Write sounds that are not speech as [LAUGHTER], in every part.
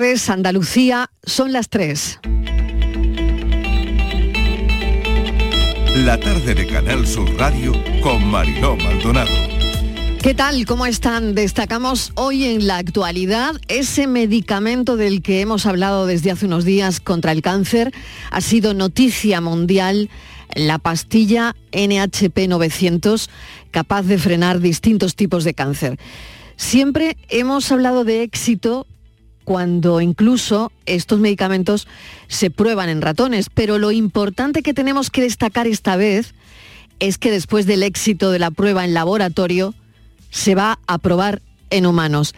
Andalucía, son las 3. La tarde de Canal Sur Radio con Mariló Maldonado. ¿Qué tal? ¿Cómo están? Destacamos hoy en la actualidad ese medicamento del que hemos hablado desde hace unos días contra el cáncer. Ha sido noticia mundial la pastilla NHP 900 capaz de frenar distintos tipos de cáncer. Siempre hemos hablado de éxito cuando incluso estos medicamentos se prueban en ratones. Pero lo importante que tenemos que destacar esta vez es que después del éxito de la prueba en laboratorio, se va a probar en humanos.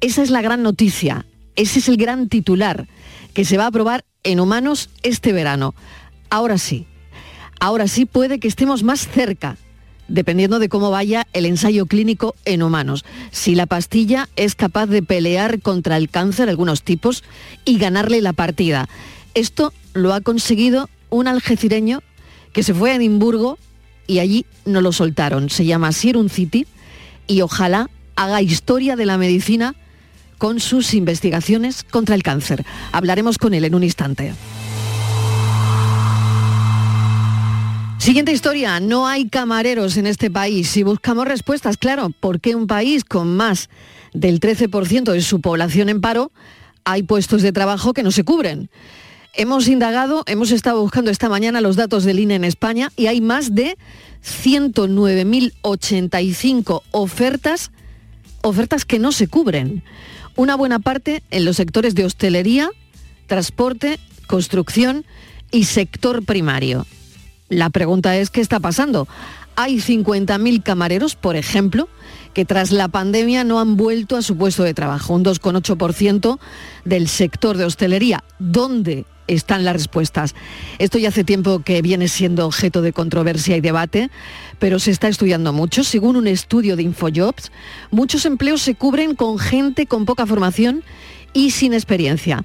Esa es la gran noticia, ese es el gran titular, que se va a probar en humanos este verano. Ahora sí, ahora sí puede que estemos más cerca dependiendo de cómo vaya el ensayo clínico en humanos. Si la pastilla es capaz de pelear contra el cáncer, algunos tipos, y ganarle la partida. Esto lo ha conseguido un algecireño que se fue a Edimburgo y allí no lo soltaron. Se llama Serum City y ojalá haga historia de la medicina con sus investigaciones contra el cáncer. Hablaremos con él en un instante. Siguiente historia, no hay camareros en este país. Si buscamos respuestas, claro, ¿por qué un país con más del 13% de su población en paro hay puestos de trabajo que no se cubren? Hemos indagado, hemos estado buscando esta mañana los datos del INE en España y hay más de 109.085 ofertas, ofertas que no se cubren. Una buena parte en los sectores de hostelería, transporte, construcción y sector primario. La pregunta es, ¿qué está pasando? Hay 50.000 camareros, por ejemplo, que tras la pandemia no han vuelto a su puesto de trabajo, un 2,8% del sector de hostelería. ¿Dónde están las respuestas? Esto ya hace tiempo que viene siendo objeto de controversia y debate, pero se está estudiando mucho. Según un estudio de Infojobs, muchos empleos se cubren con gente con poca formación y sin experiencia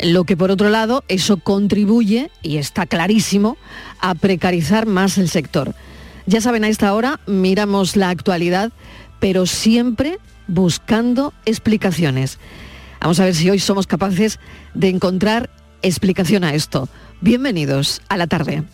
lo que por otro lado eso contribuye, y está clarísimo, a precarizar más el sector. Ya saben, a esta hora miramos la actualidad, pero siempre buscando explicaciones. Vamos a ver si hoy somos capaces de encontrar explicación a esto. Bienvenidos a la tarde.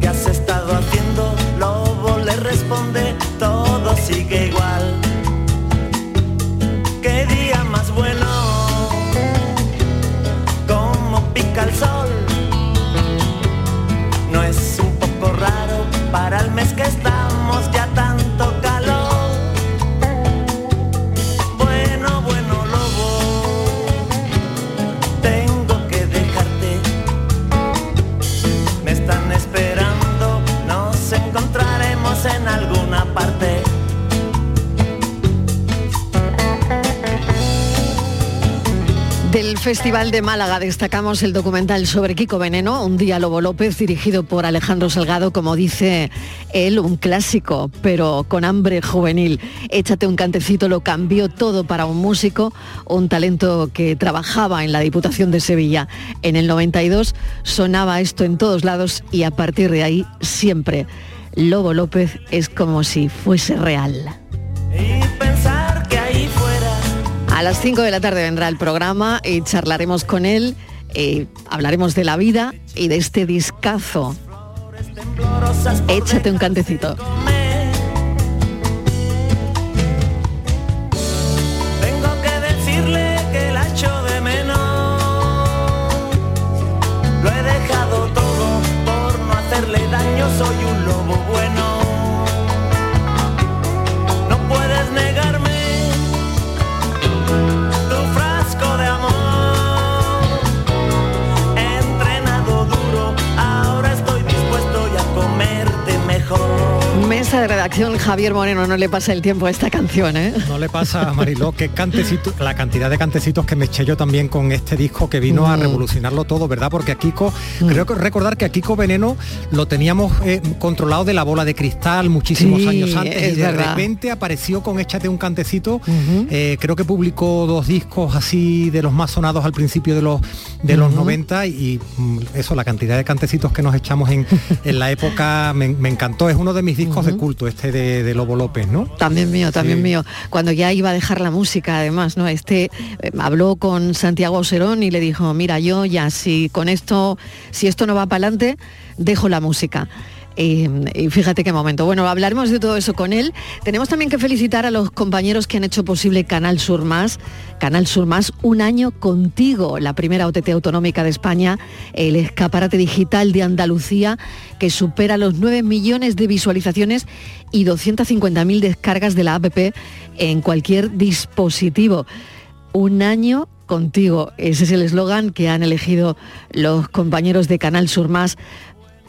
¿Qué has estado haciendo? Lobo le responde, todo sigue igual. ¿Qué día más bueno? Como pica el sol. Festival de Málaga destacamos el documental sobre Kiko Veneno, un día Lobo López, dirigido por Alejandro Salgado, como dice él, un clásico, pero con hambre juvenil. Échate un cantecito, lo cambió todo para un músico, un talento que trabajaba en la Diputación de Sevilla. En el 92 sonaba esto en todos lados y a partir de ahí siempre Lobo López es como si fuese real. A las 5 de la tarde vendrá el programa y charlaremos con él, eh, hablaremos de la vida y de este discazo. Échate un cantecito. De redacción, Javier Moreno, no le pasa el tiempo a esta canción, ¿eh? No le pasa a Mariló, que cantecito, la cantidad de cantecitos que me eché yo también con este disco que vino a mm. revolucionarlo todo, ¿verdad? Porque a Kiko, mm. creo que recordar que a Kiko Veneno lo teníamos eh, controlado de la bola de cristal muchísimos años antes y de repente apareció con Échate un cantecito. Eh, creo que publicó dos discos así de los más sonados al principio de los de los 90 y mm, eso, la cantidad de cantecitos que nos echamos en, la época me, encantó. Es uno de mis discos de culto, este de, Lobo López, ¿no? También mío, también mío. Cuando ya iba a dejar la música, además, ¿no? Este eh, habló con Santiago Serón y le dijo, mira, yo ya si con esto, si esto no va para adelante, dejo la música. Y, fíjate qué momento. Bueno, hablaremos de todo eso con él. Tenemos también que felicitar a los compañeros que han hecho posible Canal Sur Más. Canal Sur Más, un año contigo, la primera OTT autonómica de España, el escaparate digital de Andalucía, que supera los 9 millones de visualizaciones y 250.000 descargas de la APP en cualquier dispositivo. Un año contigo. Ese es el eslogan que han elegido los compañeros de Canal Sur Más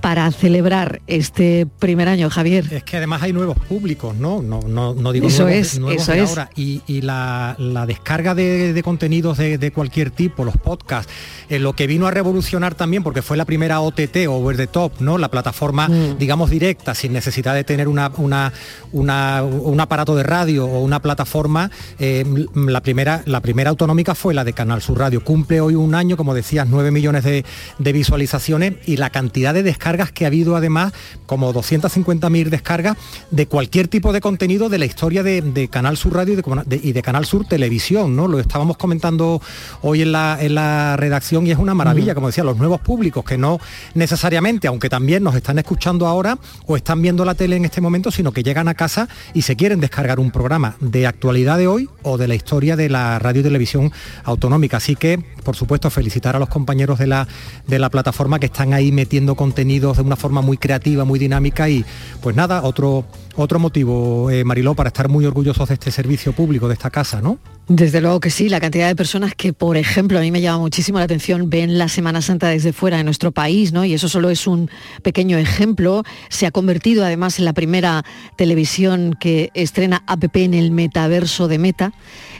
para celebrar este primer año, Javier. Es que además hay nuevos públicos, ¿no? No, no, no digo eso nuevos, es, eso es. ahora. Y, la, descarga de, contenidos de, cualquier tipo, los podcasts, eh, lo que vino a revolucionar también, porque fue la primera OTT, Over the Top, ¿no? La plataforma, mm. digamos, directa, sin necesidad de tener una, una, un aparato de radio o una plataforma. Eh, la, primera, la primera autonómica fue la de Canal Sur Radio. Cumple hoy un año, como decías, 9 millones de, de visualizaciones y la cantidad de descargas descargas que ha habido además, como 250.000 descargas de cualquier tipo de contenido de la historia de, Canal Sur Radio y de, Canal Sur Televisión, ¿no? Lo estábamos comentando hoy en la, en la redacción y es una maravilla, mm. como decía, los nuevos públicos que no necesariamente, aunque también nos están escuchando ahora o están viendo la tele en este momento, sino que llegan a casa y se quieren descargar un programa de actualidad de hoy o de la historia de la radio y televisión autonómica. Así que, por supuesto, felicitar a los compañeros de la, de la plataforma que están ahí metiendo contenido de una forma muy creativa, muy dinámica y pues nada, otro, otro motivo, eh, Mariló, para estar muy orgullosos de este servicio público, de esta casa, ¿no? Desde luego que sí, la cantidad de personas que, por ejemplo, a mí me llama muchísimo la atención, ven la Semana Santa desde fuera de nuestro país, ¿no? Y eso solo es un pequeño ejemplo. Se ha convertido además en la primera televisión que estrena APP en el metaverso de Meta.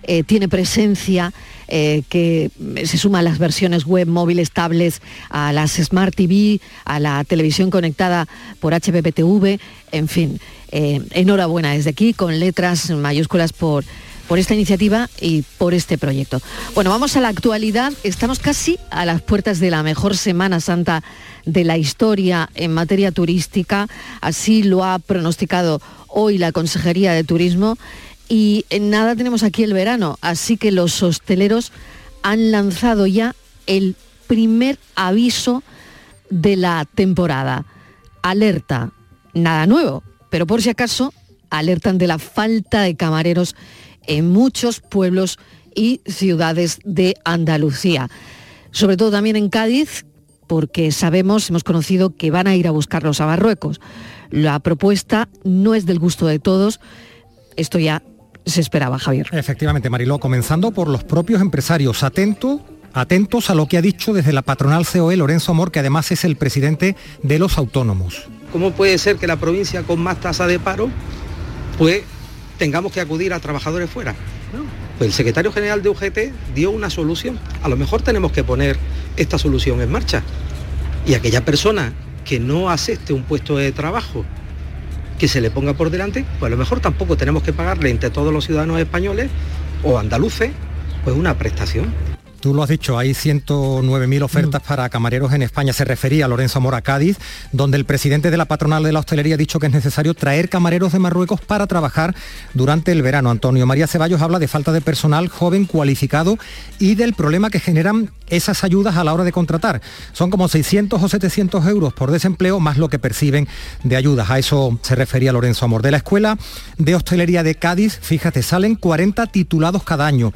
Eh, tiene presencia eh, que se suma a las versiones web, móviles, tablets, a las Smart TV, a la televisión conectada por HPPTV, en fin. Eh, enhorabuena desde aquí, con letras mayúsculas por por esta iniciativa y por este proyecto. Bueno, vamos a la actualidad. Estamos casi a las puertas de la mejor Semana Santa de la historia en materia turística. Así lo ha pronosticado hoy la Consejería de Turismo y en nada tenemos aquí el verano, así que los hosteleros han lanzado ya el primer aviso de la temporada. Alerta, nada nuevo, pero por si acaso alertan de la falta de camareros en muchos pueblos y ciudades de Andalucía. Sobre todo también en Cádiz, porque sabemos, hemos conocido que van a ir a buscarlos a Marruecos. La propuesta no es del gusto de todos. Esto ya se esperaba, Javier. Efectivamente, Mariló, comenzando por los propios empresarios. Atento atentos a lo que ha dicho desde la patronal COE Lorenzo Amor, que además es el presidente de los autónomos. ¿Cómo puede ser que la provincia con más tasa de paro, pues tengamos que acudir a trabajadores fuera? Pues el secretario general de UGT dio una solución. A lo mejor tenemos que poner esta solución en marcha. Y aquella persona que no acepte un puesto de trabajo que se le ponga por delante, pues a lo mejor tampoco tenemos que pagarle entre todos los ciudadanos españoles o andaluces, pues una prestación. Tú lo has dicho, hay 109.000 ofertas mm. para camareros en España. Se refería a Lorenzo Mora Cádiz, donde el presidente de la patronal de la hostelería ha dicho que es necesario traer camareros de Marruecos para trabajar durante el verano. Antonio María Ceballos habla de falta de personal joven cualificado y del problema que generan esas ayudas a la hora de contratar. Son como 600 o 700 euros por desempleo más lo que perciben de ayudas. A eso se refería Lorenzo Amor. De la Escuela de Hostelería de Cádiz, fíjate, salen 40 titulados cada año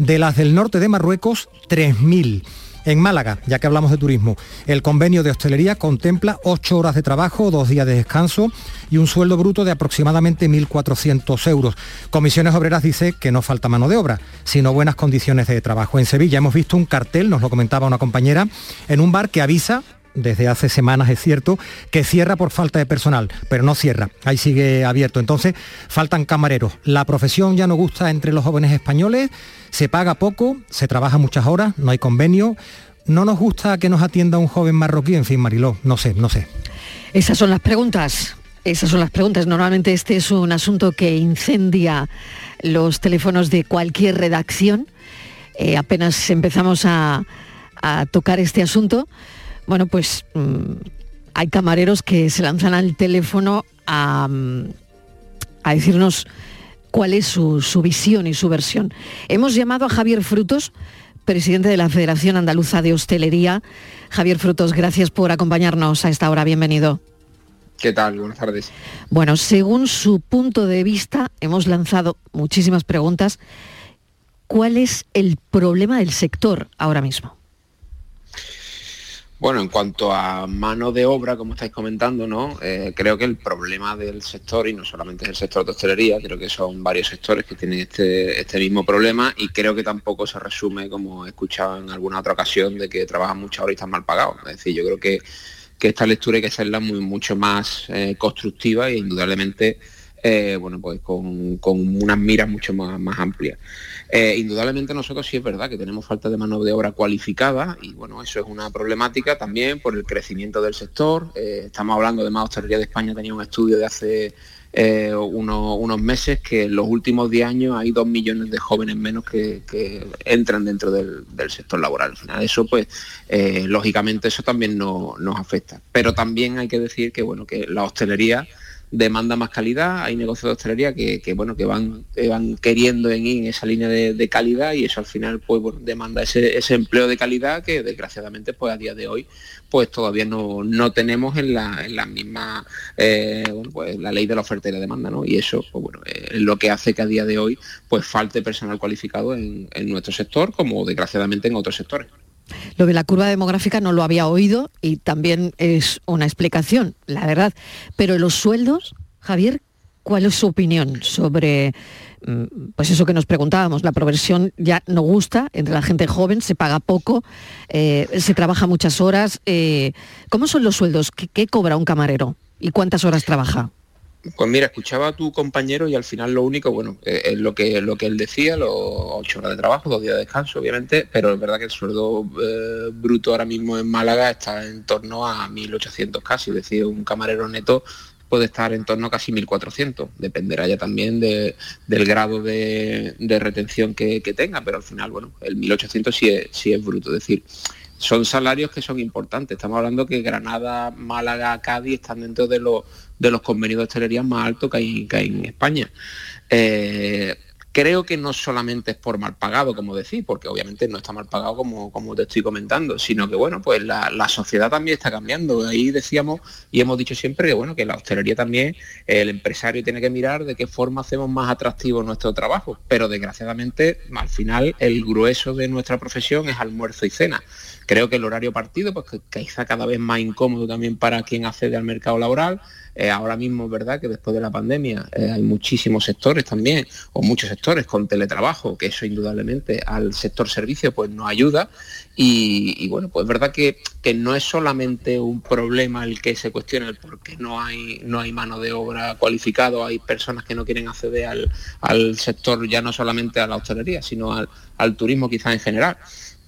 de las del norte de Marruecos, 3.000. En Málaga, ya que hablamos de turismo, el convenio de hostelería contempla 8 horas de trabajo, dos días de descanso y un sueldo bruto de aproximadamente 1.400 euros. Comisiones Obreras dice que no falta mano de obra, sino buenas condiciones de trabajo. En Sevilla hemos visto un cartel, nos lo comentaba una compañera, en un bar que avisa desde hace semanas, es cierto, que cierra por falta de personal, pero no cierra, ahí sigue abierto. Entonces, faltan camareros. La profesión ya no gusta entre los jóvenes españoles, se paga poco, se trabaja muchas horas, no hay convenio. No nos gusta que nos atienda un joven marroquí, en fin, Mariló, no sé, no sé. Esas son las preguntas. Esas son las preguntas. Normalmente este es un asunto que incendia los teléfonos de cualquier redacción. Eh, apenas empezamos a, a tocar este asunto, bueno, pues mm, hay camareros que se lanzan al teléfono a, mm, decirnos cuál es su, su, visión y su versión. Hemos llamado a Javier Frutos, presidente de la Federación Andaluza de Hostelería. Javier Frutos, gracias por acompañarnos a esta hora. Bienvenido. ¿Qué tal? Buenas tardes. Bueno, según su punto de vista, hemos lanzado muchísimas preguntas. ¿Cuál es el problema del sector ahora mismo? Bueno, en cuanto a mano de obra, como estáis comentando, ¿no? Eh, creo que el problema del sector, y no solamente es el sector de hostelería, creo que son varios sectores que tienen este, este mismo problema y creo que tampoco se resume, como he escuchado en alguna otra ocasión, de que trabajan muchas horas y están mal pagados. Es decir, yo creo que, esta lectura hay que hacerla muy, mucho más eh, constructiva e indudablemente eh, bueno, pues con, unas miras mucho más, más amplias. Eh, indudablemente nosotros sí es verdad que tenemos falta de mano de obra cualificada y bueno, eso es una problemática también por el crecimiento del sector. Eh, estamos hablando de más hostelería de España, tenía un estudio de hace eh, unos, meses que en los últimos 10 años hay dos millones de jóvenes menos que, entran dentro del, sector laboral. Al final eso pues lógicamente eso también nos afecta. Pero también hay que decir que bueno, que la hostelería demanda más calidad, hay negocios de hostelería que, bueno, que van, van queriendo en, en esa línea de, calidad y eso al final pues demanda ese, empleo de calidad que desgraciadamente pues a día de hoy pues todavía no, no tenemos en la, en la misma eh, pues, la ley de la oferta y la demanda, ¿no? Y eso pues, bueno, es lo que hace que a día de hoy pues falte personal cualificado en nuestro sector como desgraciadamente en otros sectores. Lo de la curva demográfica no lo había oído y también es una explicación, la verdad. Pero los sueldos, Javier, ¿cuál es su opinión sobre mm, pues eso que nos preguntábamos, la progresión ya no gusta entre la gente joven, se paga poco, eh, se trabaja muchas horas. Eh, ¿Cómo son los sueldos? ¿Qué, cobra un camarero? ¿Y cuántas horas trabaja? Pues mira, escuchaba a tu compañero y al final lo único, bueno, eh, es lo que, lo que él decía, los ocho horas de trabajo, dos días de descanso, obviamente, pero es verdad que el sueldo eh, bruto ahora mismo en Málaga está en torno a 1.800 casi, es decir, un camarero neto puede estar en torno a casi 1.400, dependerá ya también del grado de, retención que, tenga, pero al final, bueno, el 1.800 sí es, sí es bruto, es decir, son salarios que son importantes. Estamos hablando que Granada, Málaga, Cádiz están dentro de los, de los convenios de hostelería más altos que hay, en España. Eh, creo que no solamente es por mal pagado, como decís, porque obviamente no está mal pagado como, como te estoy comentando, sino que bueno, pues la, sociedad también está cambiando. Ahí decíamos y hemos dicho siempre que bueno, que la hostelería también, el empresario tiene que mirar de qué forma hacemos más atractivo nuestro trabajo. Pero desgraciadamente, al final, el grueso de nuestra profesión es almuerzo y cena. Creo que el horario partido, pues que quizá cada vez más incómodo también para quien accede al mercado laboral. Eh, ahora mismo es verdad que después de la pandemia eh, hay muchísimos sectores también, o muchos sectores con teletrabajo, que eso indudablemente al sector servicio pues nos ayuda. Y, bueno, pues es verdad que, que, no es solamente un problema el que se cuestiona el por qué no hay, no hay mano de obra cualificado, hay personas que no quieren acceder al, al sector, ya no solamente a la hostelería, sino al, al turismo quizás en general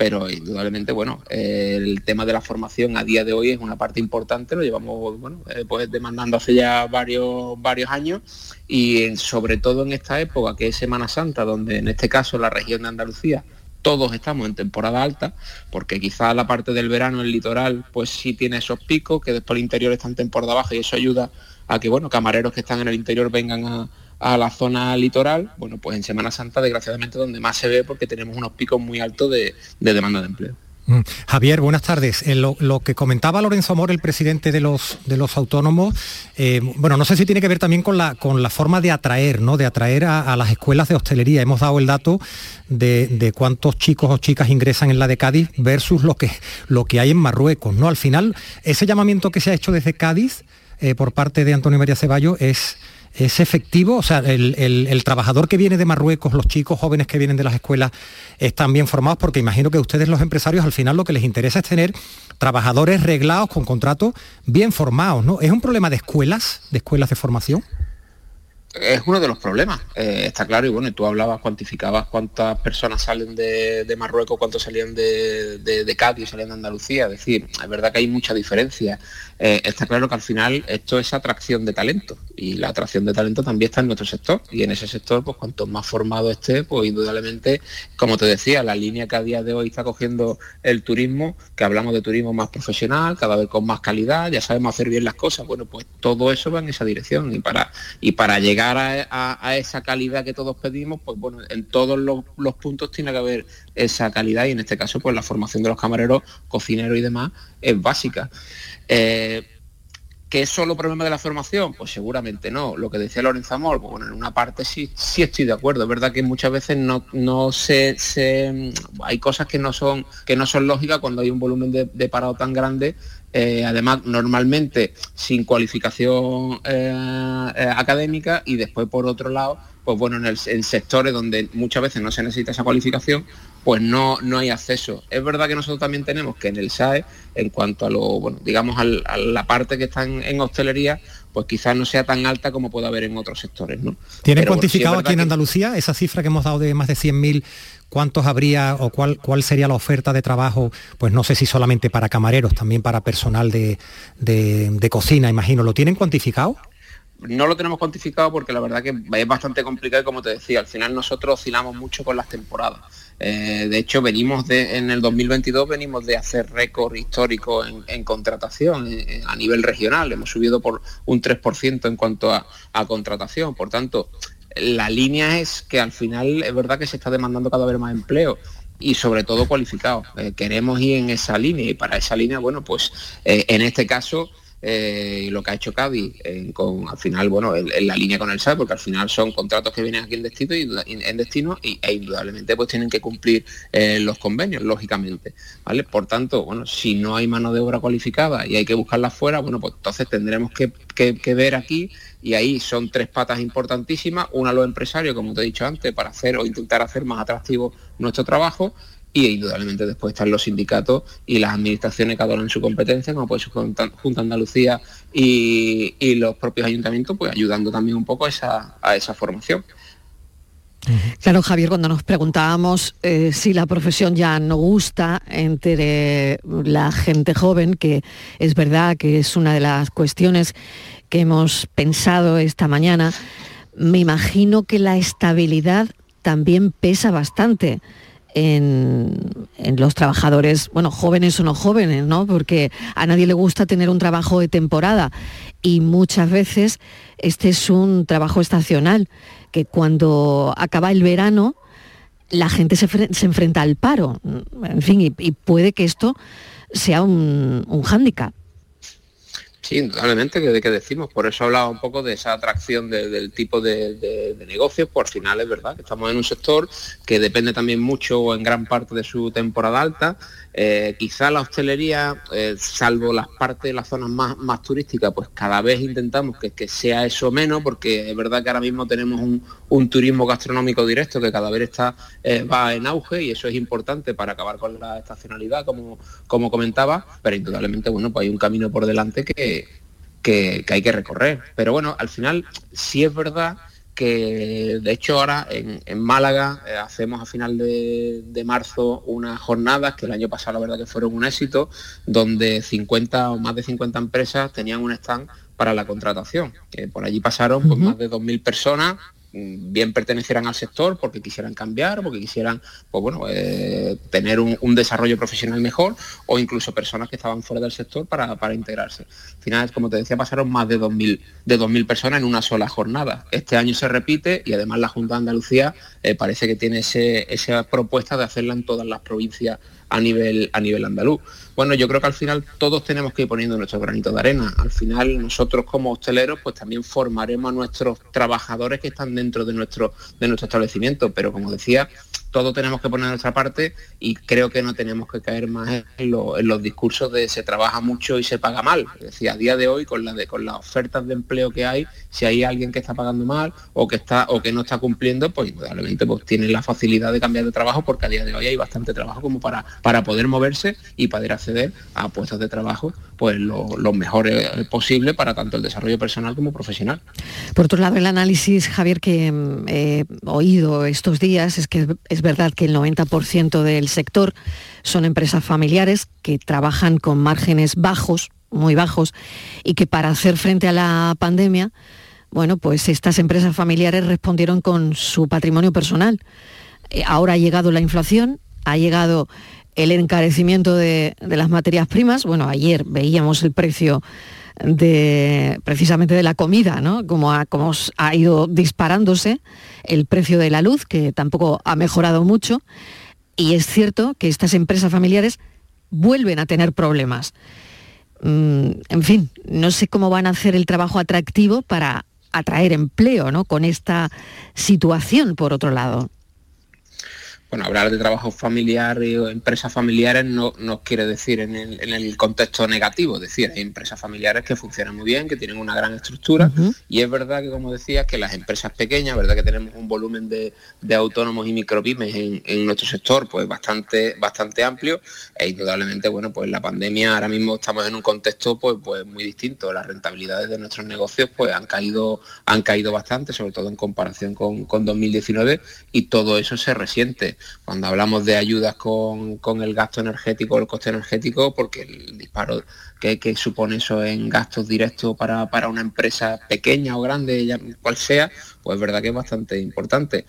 pero indudablemente, bueno, el tema de la formación a día de hoy es una parte importante, lo llevamos, bueno, eh, pues demandando hace ya varios, varios años y sobre todo en esta época que es Semana Santa, donde en este caso la región de Andalucía todos estamos en temporada alta, porque quizá la parte del verano, el litoral, pues sí tiene esos picos, que después el interior está en temporada baja y eso ayuda a que, bueno, camareros que están en el interior vengan a, a la zona litoral, bueno, pues en Semana Santa, desgraciadamente, donde más se ve porque tenemos unos picos muy altos de, demanda de empleo. Mm. Javier, buenas tardes. Eh, lo, que comentaba Lorenzo Amor, el presidente de los, de los autónomos, eh, bueno, no sé si tiene que ver también con la, con la forma de atraer, ¿no? De atraer a, las escuelas de hostelería. Hemos dado el dato de, cuántos chicos o chicas ingresan en la de Cádiz versus lo que, lo que hay en Marruecos, ¿no? Al final, ese llamamiento que se ha hecho desde Cádiz eh, por parte de Antonio María Ceballos es ¿Es efectivo? O sea, el, trabajador que viene de Marruecos, los chicos jóvenes que vienen de las escuelas, están bien formados porque imagino que ustedes los empresarios al final lo que les interesa es tener trabajadores reglados con contratos bien formados, ¿no? ¿Es un problema de escuelas, de escuelas de formación? Es uno de los problemas, eh, está claro, y bueno, tú hablabas, cuantificabas cuántas personas salen de, Marruecos, cuántos salían de, de, de, Cádiz, salían de Andalucía, es decir, es verdad que hay mucha diferencia. Eh, está claro que al final esto es atracción de talento, y la atracción de talento también está en nuestro sector, y en ese sector, pues cuanto más formado esté, pues indudablemente, como te decía, la línea que a día de hoy está cogiendo el turismo, que hablamos de turismo más profesional, cada vez con más calidad, ya sabemos hacer bien las cosas, bueno, pues todo eso va en esa dirección, y para, y para llegar a, esa calidad que todos pedimos, pues bueno, en todos los, puntos tiene que haber esa calidad y en este caso pues la formación de los camareros, cocineros y demás es básica. Eh, ¿Que es solo problema de la formación? Pues seguramente no. Lo que decía Lorenzo Amor, pues bueno, en una parte sí, sí estoy de acuerdo. Es verdad que muchas veces no, no se, hay cosas que no son que no son lógicas cuando hay un volumen de parado tan grande eh, además normalmente sin cualificación eh, eh, académica y después por otro lado, pues bueno, en, el, sectores donde muchas veces no se necesita esa cualificación, pues no, no hay acceso. Es verdad que nosotros también tenemos que en el SAE, en cuanto a lo, bueno, digamos a la parte que está en, hostelería, pues quizás no sea tan alta como puede haber en otros sectores. ¿no? ¿Tiene cuantificado aquí en Andalucía esa cifra que hemos dado de más de 100.000 cuántos habría o cuál, cuál sería la oferta de trabajo, pues no sé si solamente para camareros, también para personal de, cocina, imagino. ¿Lo tienen cuantificado? No lo tenemos cuantificado porque la verdad que es bastante complicado y como te decía, al final nosotros oscilamos mucho con las temporadas. Eh, de hecho, venimos de, en el 2022 venimos de hacer récord histórico en, contratación a nivel regional. Hemos subido por un 3% en cuanto a, contratación. Por tanto, la línea es que al final es verdad que se está demandando cada vez más empleo y sobre todo cualificado. Eh, queremos ir en esa línea y para esa línea, bueno, pues eh, en este caso eh, lo que ha hecho Cádiz con al final, bueno, en, la línea con el SAT, porque al final son contratos que vienen aquí en destino y en destino y, e indudablemente pues tienen que cumplir los convenios, lógicamente. ¿Vale? Por tanto, bueno, si no hay mano de obra cualificada y hay que buscarla fuera, bueno, pues entonces tendremos que ver aquí y ahí son tres patas importantísimas, una los empresarios, como te he dicho antes, para hacer o intentar hacer más atractivo nuestro trabajo y indudablemente después están los sindicatos y las administraciones que adoran su competencia, como puede ser Junta Andalucía y, los propios ayuntamientos, pues ayudando también un poco a esa, a esa formación. Claro, Javier, cuando nos preguntábamos eh, si la profesión ya no gusta entre la gente joven, que es verdad que es una de las cuestiones que hemos pensado esta mañana, me imagino que la estabilidad también pesa bastante. En, los trabajadores, bueno, jóvenes o no jóvenes, ¿no? Porque a nadie le gusta tener un trabajo de temporada y muchas veces este es un trabajo estacional, que cuando acaba el verano la gente se, enfrenta al paro, en fin, y, puede que esto sea un, un hándicap. Sí, indudablemente, que qué decimos. Por eso hablaba un poco de esa atracción del tipo de, de, negocios. Por final es verdad que estamos en un sector que depende también mucho o en gran parte de su temporada alta eh, quizá la hostelería, eh, salvo las partes, las zonas más, más turísticas, pues cada vez intentamos que, sea eso menos, porque es verdad que ahora mismo tenemos un, turismo gastronómico directo que cada vez está eh, va en auge y eso es importante para acabar con la estacionalidad, como, como comentaba, pero indudablemente bueno, pues hay un camino por delante que, que hay que recorrer. Pero bueno, al final sí es verdad que de hecho ahora en, Málaga eh, hacemos a final de, marzo unas jornadas que el año pasado la verdad que fueron un éxito, donde 50 o más de 50 empresas tenían un stand para la contratación. que por allí pasaron pues, más de 2.000 personas bien pertenecieran al sector porque quisieran cambiar, porque quisieran pues bueno, eh, tener un, desarrollo profesional mejor o incluso personas que estaban fuera del sector para, integrarse. Al final, como te decía, pasaron más de 2.000 de 2000 personas en una sola jornada. Este año se repite y además la Junta de Andalucía eh, parece que tiene esa propuesta de hacerla en todas las provincias a nivel, a nivel andaluz. Bueno, yo creo que al final todos tenemos que ir poniendo nuestro granito de arena. Al final nosotros como hosteleros pues también formaremos a nuestros trabajadores que están dentro de nuestro, de nuestro establecimiento. Pero como decía, todos tenemos que poner nuestra parte y creo que no tenemos que caer más en, los discursos de se trabaja mucho y se paga mal. Es decir, a día de hoy con, la con las ofertas de empleo que hay, si hay alguien que está pagando mal o que está o que no está cumpliendo, pues indudablemente pues, tiene la facilidad de cambiar de trabajo porque a día de hoy hay bastante trabajo como para, para poder moverse y poder acceder a puestos de trabajo pues lo, mejor posible para tanto el desarrollo personal como profesional. Por otro lado, el análisis, Javier, que mm, he oído estos días es que es verdad que el 90% del sector son empresas familiares que trabajan con márgenes bajos, muy bajos, y que para hacer frente a la pandemia, bueno, pues estas empresas familiares respondieron con su patrimonio personal. Eh, ahora ha llegado la inflación, ha llegado el encarecimiento de, las materias primas. Bueno, ayer veíamos el precio de precisamente de la comida, ¿no? Como ha, como ha ido disparándose el precio de la luz, que tampoco ha mejorado mucho. Y es cierto que estas empresas familiares vuelven a tener problemas. Mm, en fin, no sé cómo van a hacer el trabajo atractivo para atraer empleo, ¿no? Con esta situación, por otro lado bueno, hablar de trabajo familiar o empresas familiares no, quiere decir en el, contexto negativo, es decir, hay empresas familiares que funcionan muy bien, que tienen una gran estructura. Y es verdad que, como decías, que las empresas pequeñas, verdad que tenemos un volumen de, autónomos y micropymes en, nuestro sector pues bastante, bastante amplio. E indudablemente, bueno, pues la pandemia ahora mismo estamos en un contexto pues, pues muy distinto, las rentabilidades de nuestros negocios pues han caído, han caído bastante, sobre todo en comparación con, con 2019 y todo eso se resiente cuando hablamos de ayudas con, el gasto energético, el coste energético, porque el disparo que, supone eso en gastos directos para, para, una empresa pequeña o grande, cual sea, pues es verdad que es bastante importante.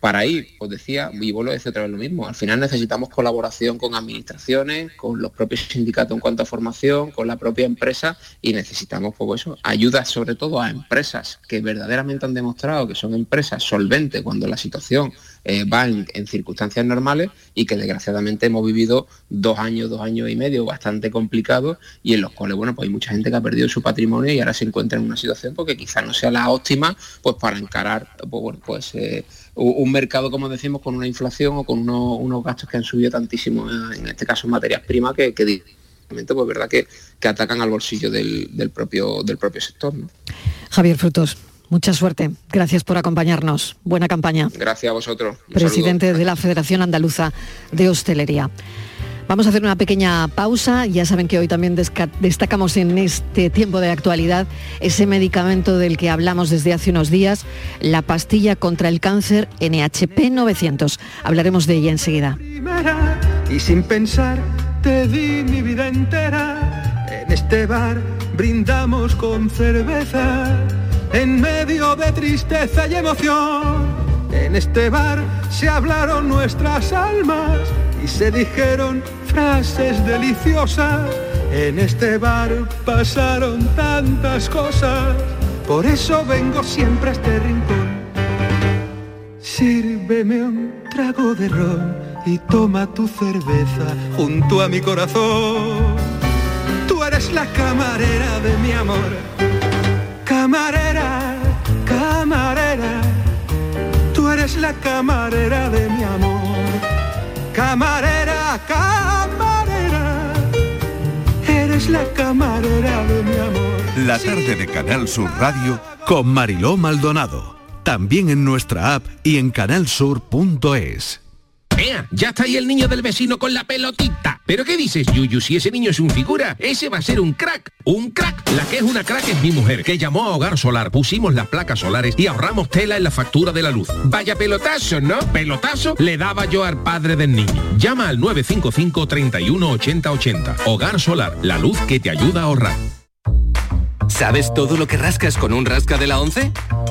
Para ir, pues decía, y vuelvo a decir otra vez lo mismo, al final necesitamos colaboración con administraciones, con los propios sindicatos en cuanto a formación, con la propia empresa y necesitamos pues eso, ayudas sobre todo a empresas que verdaderamente han demostrado que son empresas solventes cuando la situación eh, va en, circunstancias normales y que desgraciadamente hemos vivido dos años, dos años y medio bastante complicados y en los cuales, bueno, pues hay mucha gente que ha perdido su patrimonio y ahora se encuentra en una situación porque quizás no sea la óptima pues para encarar pues, pues eh, un mercado, como decimos, con una inflación o con unos, gastos que han subido tantísimo, en este caso en materias primas, que, que pues verdad que, atacan al bolsillo del, propio, del propio sector. Javier Frutos, Mucha suerte. Gracias por acompañarnos. Buena campaña. Gracias a vosotros. Presidente de la Federación Andaluza de Hostelería. Vamos a hacer una pequeña pausa. Ya saben que hoy también destacamos en este tiempo de actualidad ese medicamento del que hablamos desde hace unos días, la pastilla contra el cáncer NHP 900. Hablaremos de ella enseguida. Y sin pensar te di mi vida entera. En este bar brindamos con cerveza en medio de tristeza y emoción. En este bar se hablaron nuestras almas y se dijeron frases deliciosas. En este bar pasaron tantas cosas, por eso vengo siempre a este rincón. Sírveme un trago de ron y toma tu cerveza junto a mi corazón. Tú eres la camarera de mi amor Camarera, camarera, tú eres la camarera de mi amor. Camarera, camarera, eres la camarera de mi amor. La tarde de Canal Sur Radio con Mariló Maldonado. También en nuestra app y en canalsur.es. Ya está ahí el niño del vecino con la pelotita. ¿Pero qué dices, Yuyu? Si ese niño es un figura, ese va a ser un crack. Un crack. La que es una crack es mi mujer, que llamó a Hogar Solar, pusimos las placas solares y ahorramos tela en la factura de la luz. Vaya pelotazo, ¿no? Pelotazo le daba yo al padre del niño. Llama al 955 31 80 80. Hogar Solar, la luz que te ayuda a ahorrar. ¿Sabes todo lo que rascas con un rasca de la 11?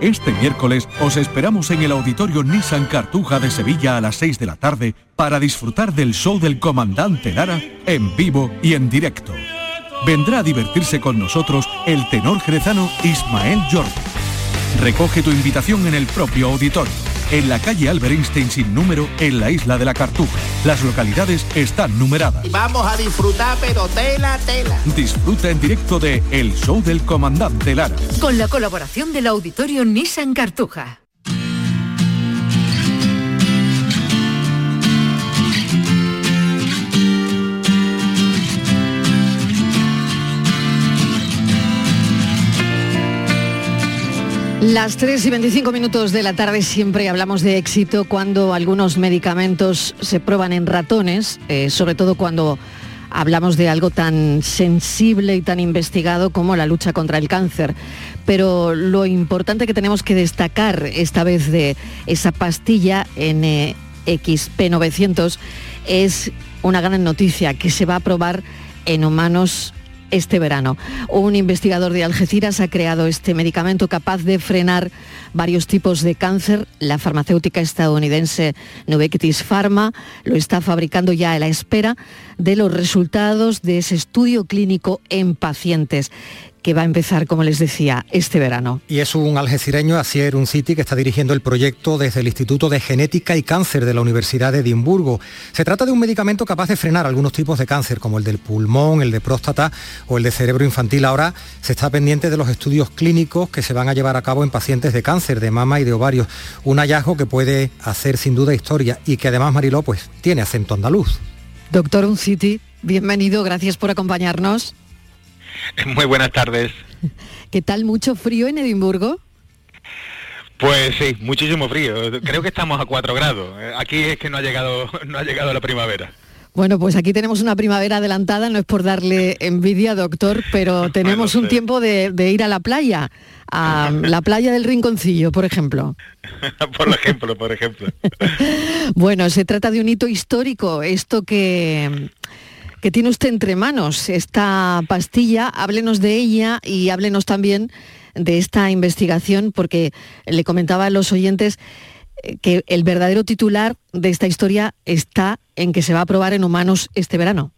Este miércoles os esperamos en el Auditorio Nissan Cartuja de Sevilla a las 6 de la tarde para disfrutar del show del comandante Lara en vivo y en directo. Vendrá a divertirse con nosotros el tenor jerezano Ismael Jordi. Recoge tu invitación en el propio auditorio, en la calle Albert Einstein sin número, en la isla de la Cartuja. Las localidades están numeradas. Vamos a disfrutar, pero tela, tela. Disfruta en directo de El Show del Comandante Lara. Con la colaboración del Auditorio Nissan Cartuja. Las 3 y 25 minutos de la tarde siempre hablamos de éxito cuando algunos medicamentos se prueban en ratones, eh, sobre todo cuando hablamos de algo tan sensible y tan investigado como la lucha contra el cáncer. Pero lo importante que tenemos que destacar esta vez de esa pastilla NXP900 es una gran noticia que se va a probar en humanos este verano. Un investigador de Algeciras ha creado este medicamento capaz de frenar varios tipos de cáncer. La farmacéutica estadounidense Novartis Pharma lo está fabricando ya a la espera de los resultados de ese estudio clínico en pacientes que va a empezar, como les decía, este verano. Y es un algecireño, Asier City, que está dirigiendo el proyecto desde el Instituto de Genética y Cáncer de la Universidad de Edimburgo. Se trata de un medicamento capaz de frenar algunos tipos de cáncer, como el del pulmón, el de próstata o el de cerebro infantil. Ahora se está pendiente de los estudios clínicos que se van a llevar a cabo en pacientes de cáncer de mama y de ovario. Un hallazgo que puede hacer sin duda historia y que además Mariló pues tiene acento andaluz. Doctor Unciti, bienvenido, gracias por acompañarnos. [LAUGHS] Muy buenas tardes. ¿Qué tal? ¿Mucho frío en Edimburgo? Pues sí, muchísimo frío. Creo que estamos a 4 grados. Aquí es que no ha llegado, [LAUGHS] no ha llegado la primavera. Bueno, pues aquí tenemos una primavera adelantada, no es por darle envidia, doctor, pero [LAUGHS] tenemos un tiempo de, de, ir a la playa, a la playa del Rinconcillo, por ejemplo. por ejemplo, por ejemplo. bueno, se trata de un hito histórico, esto que que tiene usted entre manos, esta pastilla. Háblenos de ella y háblenos también de esta investigación, porque le comentaba a los oyentes eh, que el verdadero titular de esta historia está en que se va a probar en humanos este verano.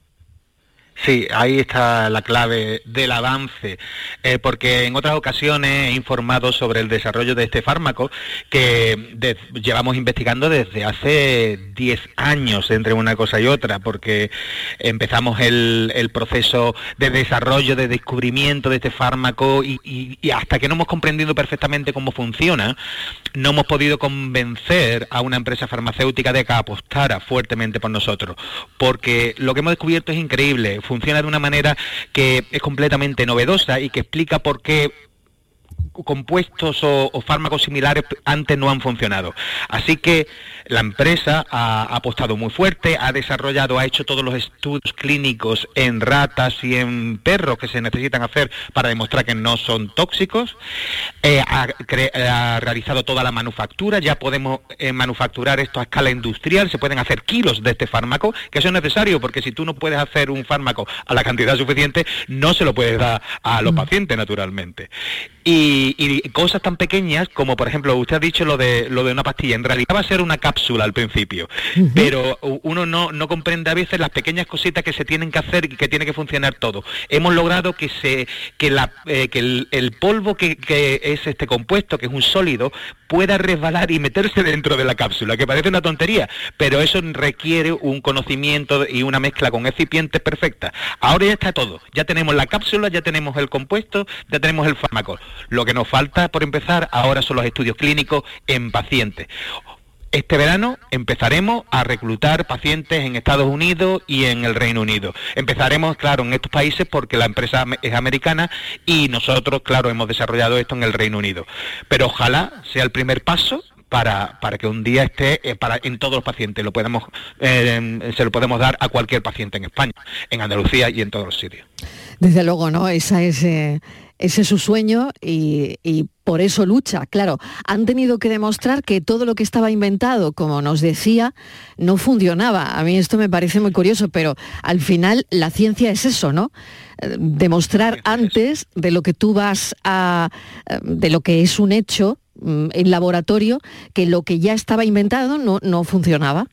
Sí, ahí está la clave del avance, eh, porque en otras ocasiones he informado sobre el desarrollo de este fármaco que llevamos investigando desde hace 10 años entre una cosa y otra, porque empezamos el, proceso de desarrollo, de descubrimiento de este fármaco y, y hasta que no hemos comprendido perfectamente cómo funciona, no hemos podido convencer a una empresa farmacéutica de que apostara fuertemente por nosotros, porque lo que hemos descubierto es increíble funciona de una manera que es completamente novedosa y que explica por qué compuestos o, fármacos similares antes no han funcionado. Así que la empresa ha, apostado muy fuerte, ha desarrollado, ha hecho todos los estudios clínicos en ratas y en perros que se necesitan hacer para demostrar que no son tóxicos, eh, ha, realizado toda la manufactura, ya podemos eh, manufacturar esto a escala industrial, se pueden hacer kilos de este fármaco, que eso es necesario porque si tú no puedes hacer un fármaco a la cantidad suficiente, no se lo puedes dar a los mm. pacientes naturalmente. Y, cosas tan pequeñas como, por ejemplo, usted ha dicho lo de, lo de una pastilla. En realidad va a ser una cápsula al principio, pero uno no, no comprende a veces las pequeñas cositas que se tienen que hacer y que tiene que funcionar todo. Hemos logrado que, se, que, la, eh, que el, polvo que, que, es este compuesto, que es un sólido, pueda resbalar y meterse dentro de la cápsula, que parece una tontería, pero eso requiere un conocimiento y una mezcla con excipientes perfecta. Ahora ya está todo. Ya tenemos la cápsula, ya tenemos el compuesto, ya tenemos el fármaco. Lo que nos falta, por empezar, ahora son los estudios clínicos en pacientes. Este verano empezaremos a reclutar pacientes en Estados Unidos y en el Reino Unido. Empezaremos, claro, en estos países porque la empresa es americana y nosotros, claro, hemos desarrollado esto en el Reino Unido. Pero ojalá sea el primer paso para, para, que un día esté eh, para, en todos los pacientes, lo podemos, eh, se lo podemos dar a cualquier paciente en España, en Andalucía y en todos los sitios. Desde luego, ¿no? Esa es, eh, ese es su sueño y, por eso lucha. Claro, han tenido que demostrar que todo lo que estaba inventado, como nos decía, no funcionaba. A mí esto me parece muy curioso, pero al final la ciencia es eso, ¿no? demostrar antes de lo que tú vas a, de lo que es un hecho, mm, en laboratorio que lo que ya estaba inventado no, no funcionaba.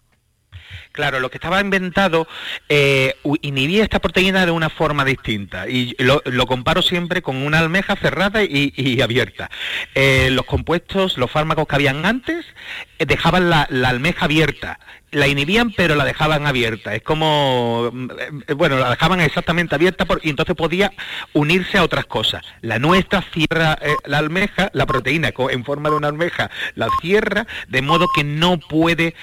Claro, lo que estaba inventado eh, inhibía esta proteína de una forma distinta y lo, comparo siempre con una almeja cerrada y, abierta. Eh, los compuestos, los fármacos que habían antes, dejaban la, almeja abierta la inhibían pero la dejaban abierta. Es como, mm, bueno, la dejaban exactamente abierta y entonces podía unirse a otras cosas. La nuestra cierra la almeja, la proteína en forma de una almeja la cierra, de modo que no puede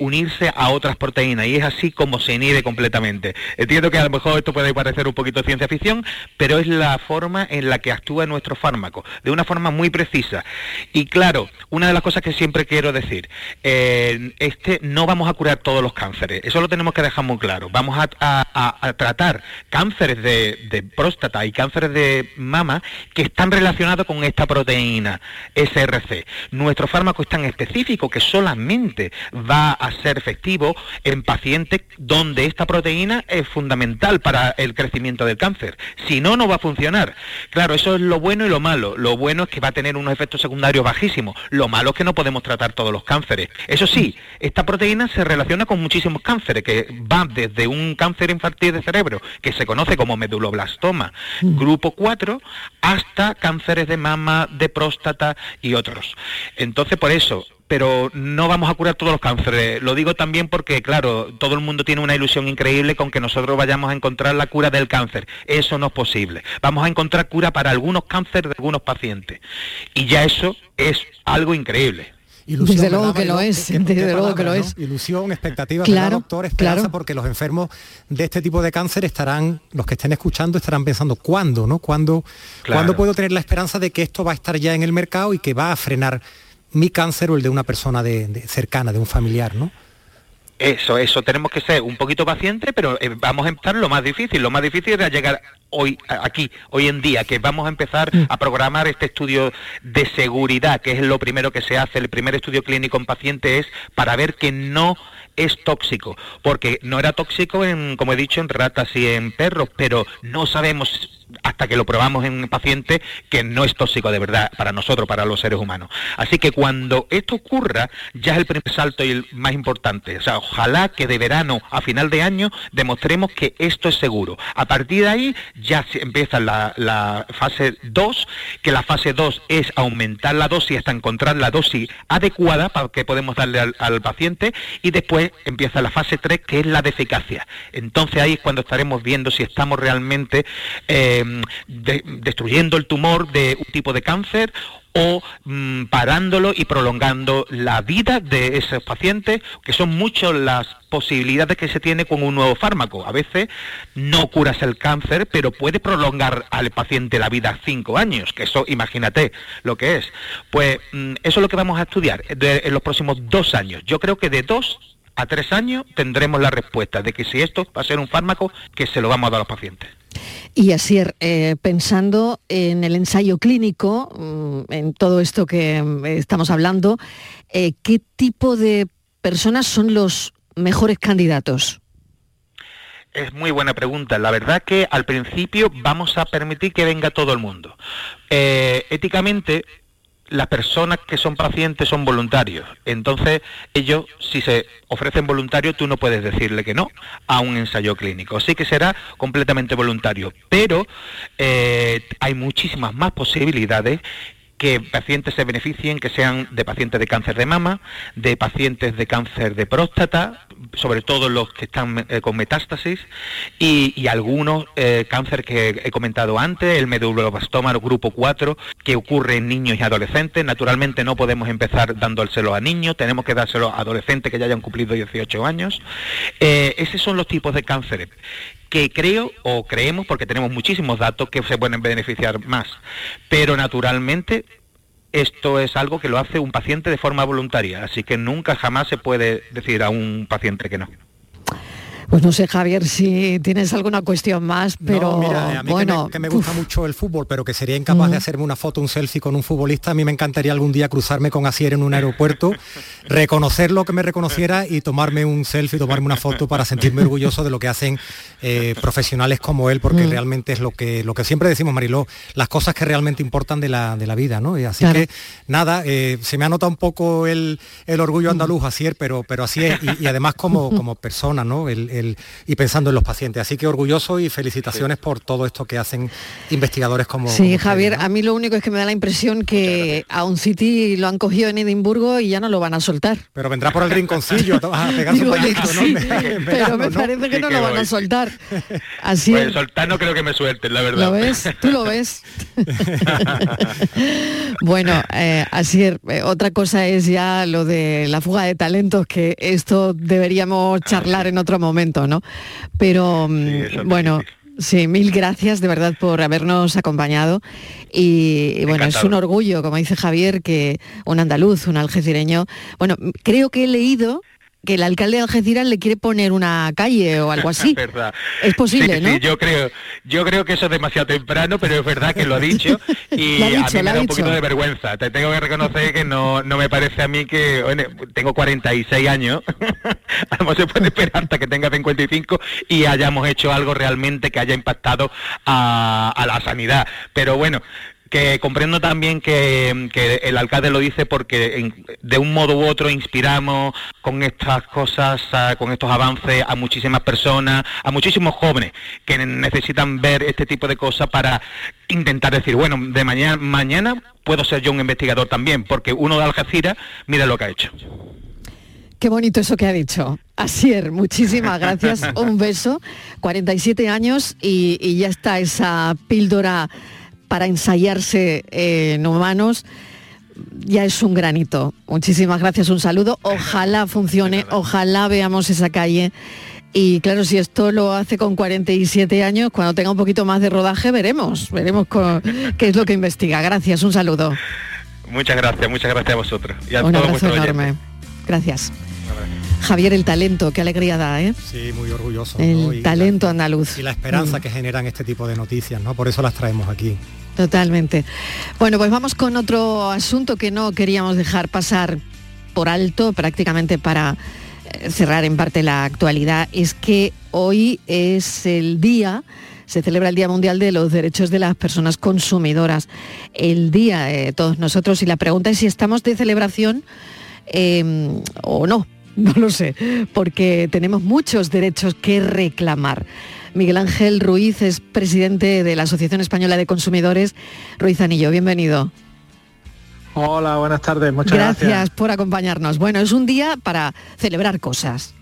unirse a otras otras proteínas y es así como se inhibe completamente. Entiendo que a lo mejor esto puede parecer un poquito ciencia ficción, pero es la forma en la que actúa nuestro fármaco, de una forma muy precisa. Y claro, una de las cosas que siempre quiero decir, eh, este no vamos a curar todos los cánceres, eso lo tenemos que dejar muy claro. Vamos a, tratar cánceres de, de, próstata y cánceres de mama que están relacionados con esta proteína SRC. Nuestro fármaco es tan específico que solamente va a ser efectivo en pacientes donde esta proteína es fundamental para el crecimiento del cáncer. Si no, no va a funcionar. Claro, eso es lo bueno y lo malo. Lo bueno es que va a tener unos efectos secundarios bajísimos. Lo malo es que no podemos tratar todos los cánceres. Eso sí, esta proteína se relaciona con muchísimos cánceres, que van desde un cáncer infantil de cerebro, que se conoce como meduloblastoma, mm. grupo 4, hasta cánceres de mama, de próstata y otros. Entonces, por eso, pero no vamos a curar todos los cánceres. Lo digo también porque, claro, todo el mundo tiene una ilusión increíble con que nosotros vayamos a encontrar la cura del cáncer. Eso no es posible. Vamos a encontrar cura para algunos cánceres de algunos pacientes. Y ya eso es algo increíble. Ilusión, desde luego que lo es, desde luego que lo es. Ilusión, expectativa, claro, doctor, esperanza, porque los enfermos de este tipo de cáncer estarán, los que estén escuchando estarán pensando, ¿cuándo, no? ¿Cuándo, ¿cuándo puedo tener la esperanza de que esto va a estar ya en el mercado y que va a frenar mi cáncer o el de una persona de, cercana, de un familiar, ¿no? Eso, eso, tenemos que ser un poquito pacientes, pero eh, vamos a empezar lo más difícil. Lo más difícil es llegar hoy, aquí, hoy en día, que vamos a empezar mm. a programar este estudio de seguridad, que es lo primero que se hace. El primer estudio clínico en paciente es para ver que no es tóxico, porque no era tóxico, en, como he dicho, en ratas y en perros, pero no sabemos hasta que lo probamos en un paciente que no es tóxico de verdad para nosotros, para los seres humanos. Así que cuando esto ocurra, ya es el primer salto y el más importante. O sea, ojalá que de verano a final de año demostremos que esto es seguro. A partir de ahí ya empieza la, fase 2, que la fase 2 es aumentar la dosis hasta encontrar la dosis adecuada para que podemos darle al, paciente y después empieza la fase 3, que es la de eficacia. Entonces ahí es cuando estaremos viendo si estamos realmente... Eh, Em, destruyendo el tumor de un tipo de cáncer o mm, parándolo y prolongando la vida de esos pacientes, que son muchas las posibilidades que se tiene con un nuevo fármaco. A veces no curas el cáncer, pero puede prolongar al paciente la vida cinco años, que eso imagínate lo que es. Pues mm, eso es lo que vamos a estudiar en los próximos dos años. Yo creo que de dos a tres años tendremos la respuesta de que si esto va a ser un fármaco que se lo vamos a dar a los pacientes. Y así, eh, pensando en el ensayo clínico, mm, en todo esto que mm, estamos hablando, eh, ¿qué tipo de personas son los mejores candidatos? Es muy buena pregunta. La verdad que al principio vamos a permitir que venga todo el mundo. Eh, éticamente las personas que son pacientes son voluntarios. Entonces, ellos, si se ofrecen voluntarios, tú no puedes decirle que no a un ensayo clínico. Así que será completamente voluntario. Pero eh, hay muchísimas más posibilidades que pacientes se beneficien, que sean de pacientes de cáncer de mama, de pacientes de cáncer de próstata, sobre todo los que están eh, con metástasis, y, algunos eh, cáncer que he comentado antes, el meduloblastoma grupo 4, que ocurre en niños y adolescentes. Naturalmente no podemos empezar dándoselo a niños, tenemos que dárselo a adolescentes que ya hayan cumplido 18 años. Eh, esos son los tipos de cánceres que creo o creemos, porque tenemos muchísimos datos que se pueden beneficiar más. Pero naturalmente esto es algo que lo hace un paciente de forma voluntaria, así que nunca jamás se puede decir a un paciente que no. Pues no sé, Javier, si tienes alguna cuestión más, pero mira, a mí bueno, que, me, gusta mucho el fútbol, pero que sería incapaz de hacerme una foto, un selfie con un futbolista, a mí me encantaría algún día cruzarme con Asier en un aeropuerto, [LAUGHS] reconocer lo que me reconociera y tomarme un selfie, tomarme una foto para sentirme [LAUGHS] orgulloso de lo que hacen eh, profesionales como él, porque realmente es lo que, lo que siempre decimos, Mariló, las cosas que realmente importan de la, de la vida, ¿no? Y así que, nada, eh, se me ha notado un poco el, orgullo andaluz, Asier, pero, pero así es, y, además como, como persona, ¿no? Y pensando en los pacientes. Así que orgulloso y felicitaciones por todo esto que hacen investigadores como... Sí, Javier, a mí lo único es que me da la impresión que a un City lo han cogido en Edimburgo y ya no lo van a soltar. Pero vendrá por el rinconcillo a pegar su Pero me parece que no lo van a soltar. [LAUGHS] Así pues soltar no creo que me suelten, la verdad. ¿Lo ves? ¿Tú lo ves? [LAUGHS] bueno, eh, así eh, otra cosa es ya lo de la fuga de talentos, que esto deberíamos charlar en otro momento, ¿no? Pero mm, bueno. Sí, mil gracias de verdad por habernos acompañado y, bueno, es un orgullo, como dice Javier, que un andaluz, un algecireño, bueno, creo que he leído que el alcalde de Algeciras le quiere poner una calle o algo así. [LAUGHS] Es posible, ¿no? Sí, yo creo, yo creo que eso es demasiado temprano, pero es verdad que lo ha dicho [LAUGHS] y a mí me da un poquito de vergüenza. Te tengo que reconocer que no, no me parece a mí que bueno, tengo 46 años, [LAUGHS] a lo se puede esperar hasta que tenga 55 y hayamos hecho algo realmente que haya impactado a, a la sanidad. Pero bueno, que comprendo también que, el alcalde lo dice porque de un modo u otro inspiramos con estas cosas, con estos avances a muchísimas personas, a muchísimos jóvenes que necesitan ver este tipo de cosas para intentar decir, bueno, de mañana, mañana puedo ser yo un investigador también, porque uno de Algeciras, mira lo que ha hecho. Qué bonito eso que ha dicho. Asier, muchísimas gracias. [LAUGHS] Un beso. 47 años y, y ya está esa píldora para ensayarse en humanos, ya es un granito. Muchísimas gracias, un saludo. Ojalá funcione, ojalá veamos esa calle. Y claro, si esto lo hace con 47 años, cuando tenga un poquito más de rodaje, veremos, veremos qué es lo que investiga. Gracias, un saludo. Muchas gracias, muchas gracias a vosotros. Y a un abrazo enorme. Gracias. Javier, el talento, qué alegría da, ¿eh? Sí, muy orgulloso. El talento andaluz. Y la esperanza mm. que generan este tipo de noticias, ¿no? Por eso las traemos aquí. Totalmente. Bueno, pues vamos con otro asunto que no queríamos dejar pasar por alto prácticamente para eh, cerrar en parte la actualidad. Es que hoy es el día se celebra el Día Mundial de los Derechos de las Personas Consumidoras. El día de todos nosotros y la pregunta es si estamos de celebración em, o no. [LAUGHS] No lo sé, porque tenemos muchos derechos que reclamar. Miguel Ángel Ruiz es presidente de la Asociación Española de Consumidores. Ruiz Anillo, bienvenido. Hola, buenas tardes, muchas gracias. Gracias por acompañarnos. Bueno, es un día para celebrar cosas.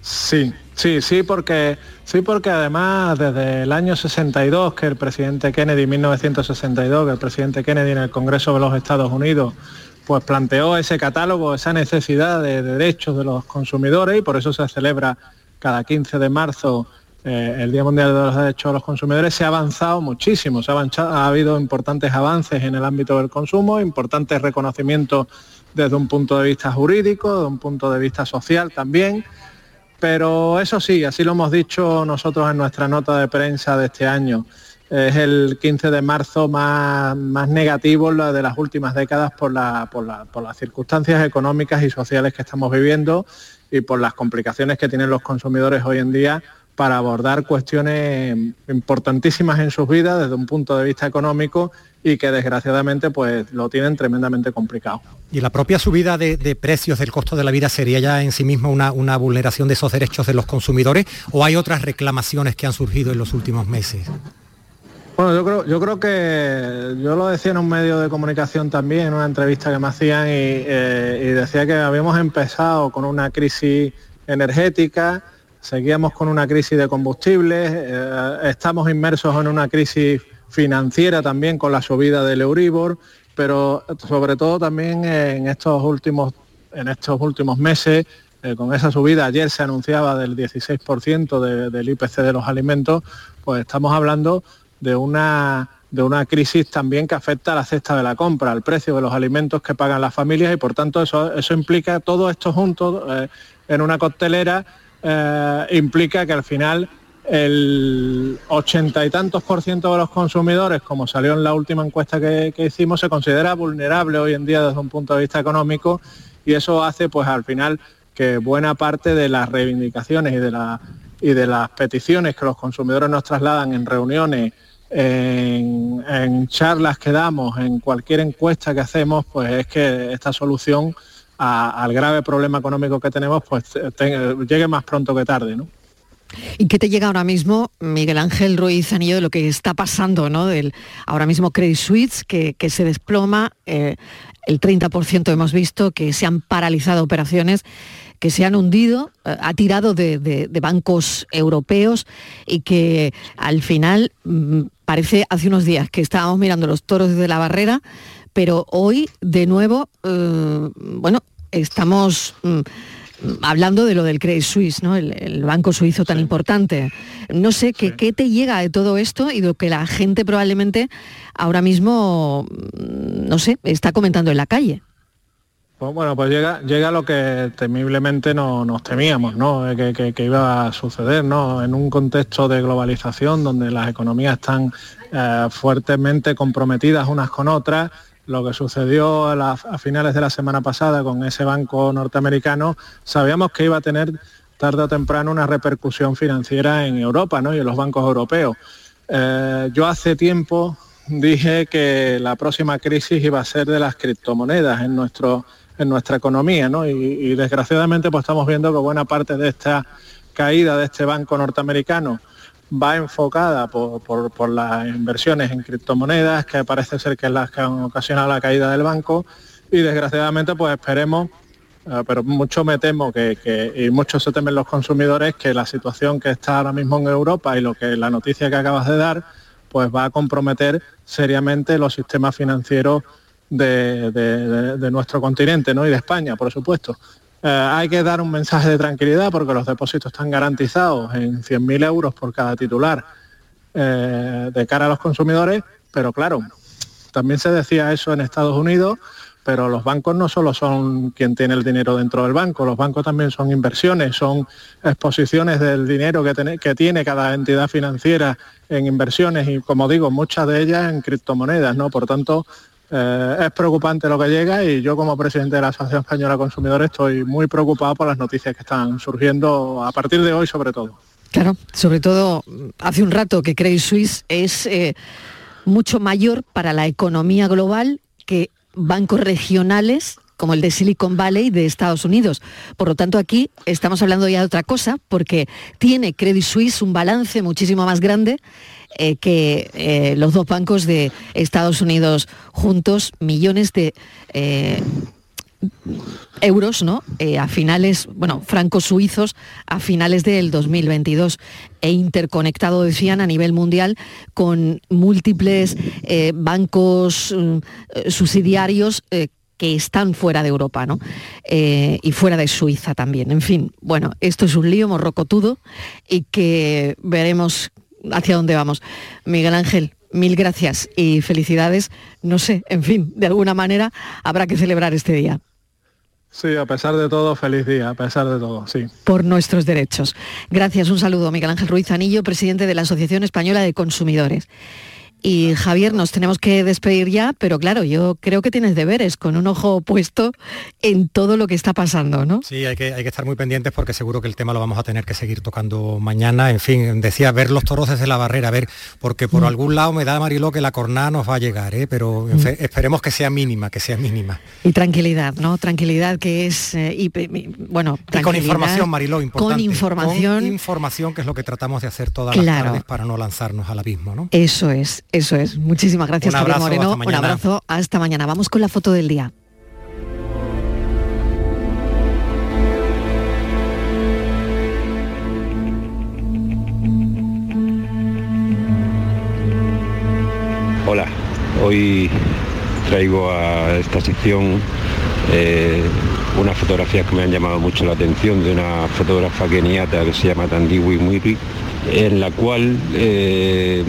Sí, sí, sí, porque sí, porque además desde el año 62 que el presidente Kennedy, 1962, que el presidente Kennedy en el Congreso de los Estados Unidos pues planteó ese catálogo, esa necesidad de derechos de los consumidores y por eso se celebra cada 15 de marzo eh, el Día Mundial de los Derechos de los Consumidores, se ha avanzado muchísimo, ha, habido importantes avances en el ámbito del consumo, importantes reconocimientos desde un punto de vista jurídico, desde un punto de vista social también. Pero eso sí, así lo hemos dicho nosotros en nuestra nota de prensa de este año, es el 15 de marzo más, negativo de las últimas décadas por las circunstancias económicas y sociales que estamos viviendo y por las complicaciones que tienen los consumidores hoy en día para abordar cuestiones importantísimas en sus vidas desde un punto de vista económico y que desgraciadamente pues lo tienen tremendamente complicado. ¿Y la propia subida de, precios del costo de la vida sería ya en sí misma una, una, vulneración de esos derechos de los consumidores o hay otras reclamaciones que han surgido en los últimos meses? Bueno, yo creo, yo creo que yo lo decía en un medio de comunicación también, en una entrevista que me hacían y, eh, y decía que habíamos empezado con una crisis energética, seguíamos con una crisis de combustibles, eh, estamos inmersos en una crisis financiera también con la subida del Euribor, pero sobre todo también en estos últimos, en estos últimos meses, eh, con esa subida, ayer se anunciaba del 16% del IPC de los alimentos, pues estamos hablando de una de una crisis también que afecta a la cesta de la compra, al precio de los alimentos que pagan las familias y por tanto eso, eso implica todo esto junto eh, en una costelera eh, implica que al final el ochenta y tantos por ciento de los consumidores, como salió en la última encuesta que, hicimos, se considera vulnerable hoy en día desde un punto de vista económico y eso hace pues al final que buena parte de las reivindicaciones y de, la, y de las peticiones que los consumidores nos trasladan en reuniones, en, charlas que damos, en cualquier encuesta que hacemos, pues es que esta solución al grave problema económico que tenemos pues llegue más pronto que tarde. ¿no? ¿Y qué te llega ahora mismo, Miguel Ángel Ruiz Anillo, de lo que está pasando, ¿no? Del ahora mismo Credit Suisse, que, se desploma, eh, el 30% hemos visto que se han paralizado operaciones, que se han hundido, eh, ha tirado de, bancos europeos y que al final mm, parece hace unos días que estábamos mirando los toros desde la barrera, pero hoy de nuevo, eh, bueno, estamos... Mm, hablando de lo del Credit Suisse, ¿no? el, banco suizo tan importante. No sé, ¿qué, ¿qué te llega de todo esto y de lo que la gente probablemente ahora mismo, mm, no sé, está comentando en la calle? Pues bueno, pues llega, llega lo que temiblemente no, nos temíamos, ¿no? Que, iba a suceder, ¿no? En un contexto de globalización donde las economías están eh, fuertemente comprometidas unas con otras, lo que sucedió a, finales de la semana pasada con ese banco norteamericano, sabíamos que iba a tener tarde o temprano una repercusión financiera en Europa ¿no? y en los bancos europeos. Eh, yo hace tiempo dije que la próxima crisis iba a ser de las criptomonedas en, nuestro, en nuestra economía ¿no? y, y desgraciadamente pues estamos viendo que buena parte de esta caída de este banco norteamericano va enfocada por, las inversiones en criptomonedas, que parece ser que es las que han ocasionado la caída del banco, y desgraciadamente pues esperemos, eh, pero mucho me temo que, y mucho se temen los consumidores, que la situación que está ahora mismo en Europa y lo que la noticia que acabas de dar, pues va a comprometer seriamente los sistemas financieros de, de nuestro continente ¿no? y de España, por supuesto. Eh, hay que dar un mensaje de tranquilidad porque los depósitos están garantizados en 100.000 euros por cada titular eh, de cara a los consumidores, pero claro, también se decía eso en Estados Unidos, pero los bancos no solo son quien tiene el dinero dentro del banco, los bancos también son inversiones, son exposiciones del dinero que, que tiene cada entidad financiera en inversiones y, como digo, muchas de ellas en criptomonedas, ¿no? Por tanto, eh, es preocupante lo que llega y yo como presidente de la Asociación Española de Consumidores estoy muy preocupado por las noticias que están surgiendo a partir de hoy sobre todo. Claro, sobre todo hace un rato que Credit Suisse es eh, mucho mayor para la economía global que bancos regionales como el de Silicon Valley de Estados Unidos. Por lo tanto, aquí estamos hablando ya de otra cosa, porque tiene Credit Suisse un balance muchísimo más grande eh, que eh, los dos bancos de Estados Unidos juntos, millones de eh, euros, ¿no? a finales, bueno, francos suizos a finales del 2022 e interconectado, decían, a nivel mundial con múltiples bancos mm, subsidiarios que están fuera de Europa, ¿no? y fuera de Suiza también. En fin, bueno, esto es un lío morrocotudo y que veremos hacia dónde vamos. Miguel Ángel, mil gracias y felicidades. No sé, en fin, de alguna manera habrá que celebrar este día. Sí, a pesar de todo, feliz día, a pesar de todo, sí. Por nuestros derechos. Gracias, un saludo, Miguel Ángel Ruiz Anillo, presidente de la Asociación Española de Consumidores. Y Javier, nos tenemos que despedir ya, pero claro, yo creo que tienes deberes con un ojo puesto en todo lo que está pasando, ¿no? Sí, hay que, hay que estar muy pendientes porque seguro que el tema lo vamos a tener que seguir tocando mañana. En fin, decía, ver los toros desde la barrera, a ver, porque por mm. algún lado me da Mariló que la cornada nos va a llegar, ¿eh? pero mm. esperemos que sea mínima, que sea mínima. Y tranquilidad, ¿no? Tranquilidad que es, eh, y, bueno, con información, Mariló, importante. Con información. Con información, que es lo que tratamos de hacer todas las tardes para no lanzarnos al abismo, ¿no? Eso es. Eso es. Muchísimas gracias, Javier Moreno. Un abrazo. Hasta mañana. Vamos con la foto del día. Hola, hoy traigo a esta sección eh, unas fotografías que me han llamado mucho la atención de una fotógrafa keniata que se llama Tandiwi Mwiri, en la cual eh,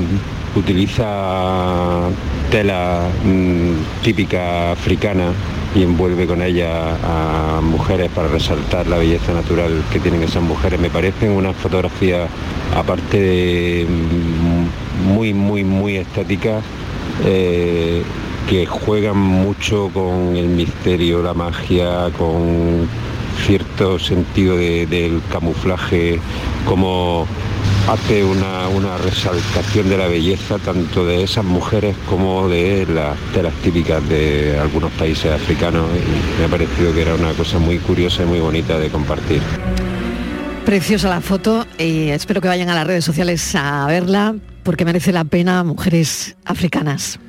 utiliza tela mm, típica africana y envuelve con ella a mujeres para resaltar la belleza natural que tienen esas mujeres. Me parecen unas fotografías, aparte de mm, muy, muy, muy estáticas, eh, que juegan mucho con el misterio, la magia, con cierto sentido de- del camuflaje, como hace una, una resaltación de la belleza tanto de esas mujeres como de las telas típicas de algunos países africanos y me ha parecido que era una cosa muy curiosa y muy bonita de compartir. Preciosa la foto y espero que vayan a las redes sociales a verla porque merece la pena mujeres africanas.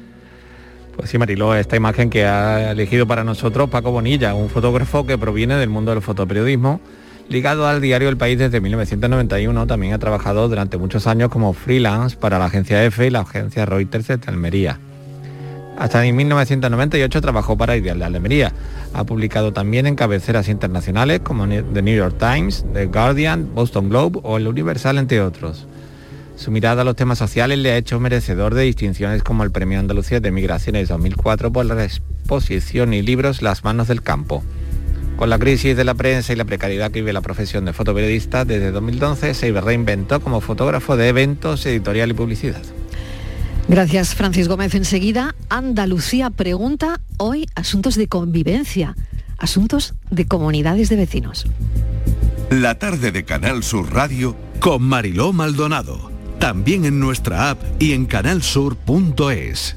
Pues sí, Mariló, esta imagen que ha elegido para nosotros Paco Bonilla, un fotógrafo que proviene del mundo del fotoperiodismo, ligado al diario El País desde 1991, también ha trabajado durante muchos años como freelance para la agencia EFE y la agencia Reuters de Almería. Hasta en 1998 trabajó para Ideal de Almería. Ha publicado también en cabeceras internacionales como The New York Times, The Guardian, Boston Globe o El Universal, entre otros. Su mirada a los temas sociales le ha hecho merecedor de distinciones como el Premio Andalucía de Migraciones 2004 por la exposición y libros Las manos del campo. Con la crisis de la prensa y la precariedad que vive la profesión de fotoperiodista, desde 2011 se reinventó como fotógrafo de eventos, editorial y publicidad. Gracias, Francis Gómez. Enseguida, Andalucía pregunta hoy asuntos de convivencia, asuntos de comunidades de vecinos. La tarde de Canal Sur Radio con Mariló Maldonado. También en nuestra app y en canalsur.es.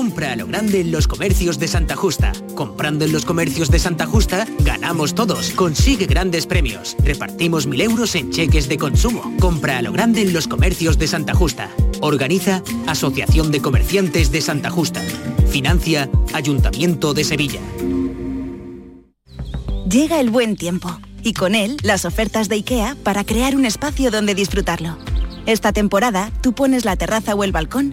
Compra a lo grande en los comercios de Santa Justa. Comprando en los comercios de Santa Justa, ganamos todos. Consigue grandes premios. Repartimos mil euros en cheques de consumo. Compra a lo grande en los comercios de Santa Justa. Organiza Asociación de Comerciantes de Santa Justa. Financia Ayuntamiento de Sevilla. Llega el buen tiempo y con él las ofertas de IKEA para crear un espacio donde disfrutarlo. Esta temporada tú pones la terraza o el balcón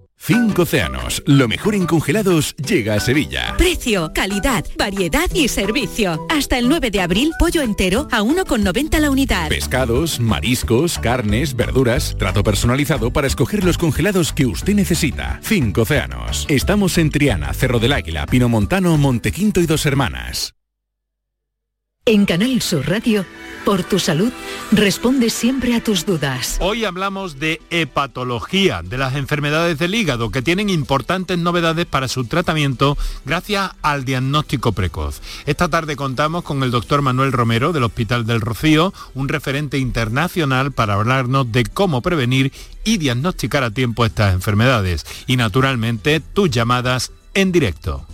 Cinco océanos, lo mejor en congelados llega a Sevilla. Precio, calidad, variedad y servicio. Hasta el 9 de abril, pollo entero a 1,90 la unidad. Pescados, mariscos, carnes, verduras, trato personalizado para escoger los congelados que usted necesita. Cinco océanos. Estamos en Triana, Cerro del Águila, Pino Montano, Montequinto y Dos Hermanas. En Canal Sur Radio, por tu salud, responde siempre a tus dudas. Hoy hablamos de hepatología, de las enfermedades del hígado, que tienen importantes novedades para su tratamiento gracias al diagnóstico precoz. Esta tarde contamos con el doctor Manuel Romero del Hospital del Rocío, un referente internacional para hablarnos de cómo prevenir y diagnosticar a tiempo estas enfermedades. Y naturalmente tus llamadas en directo.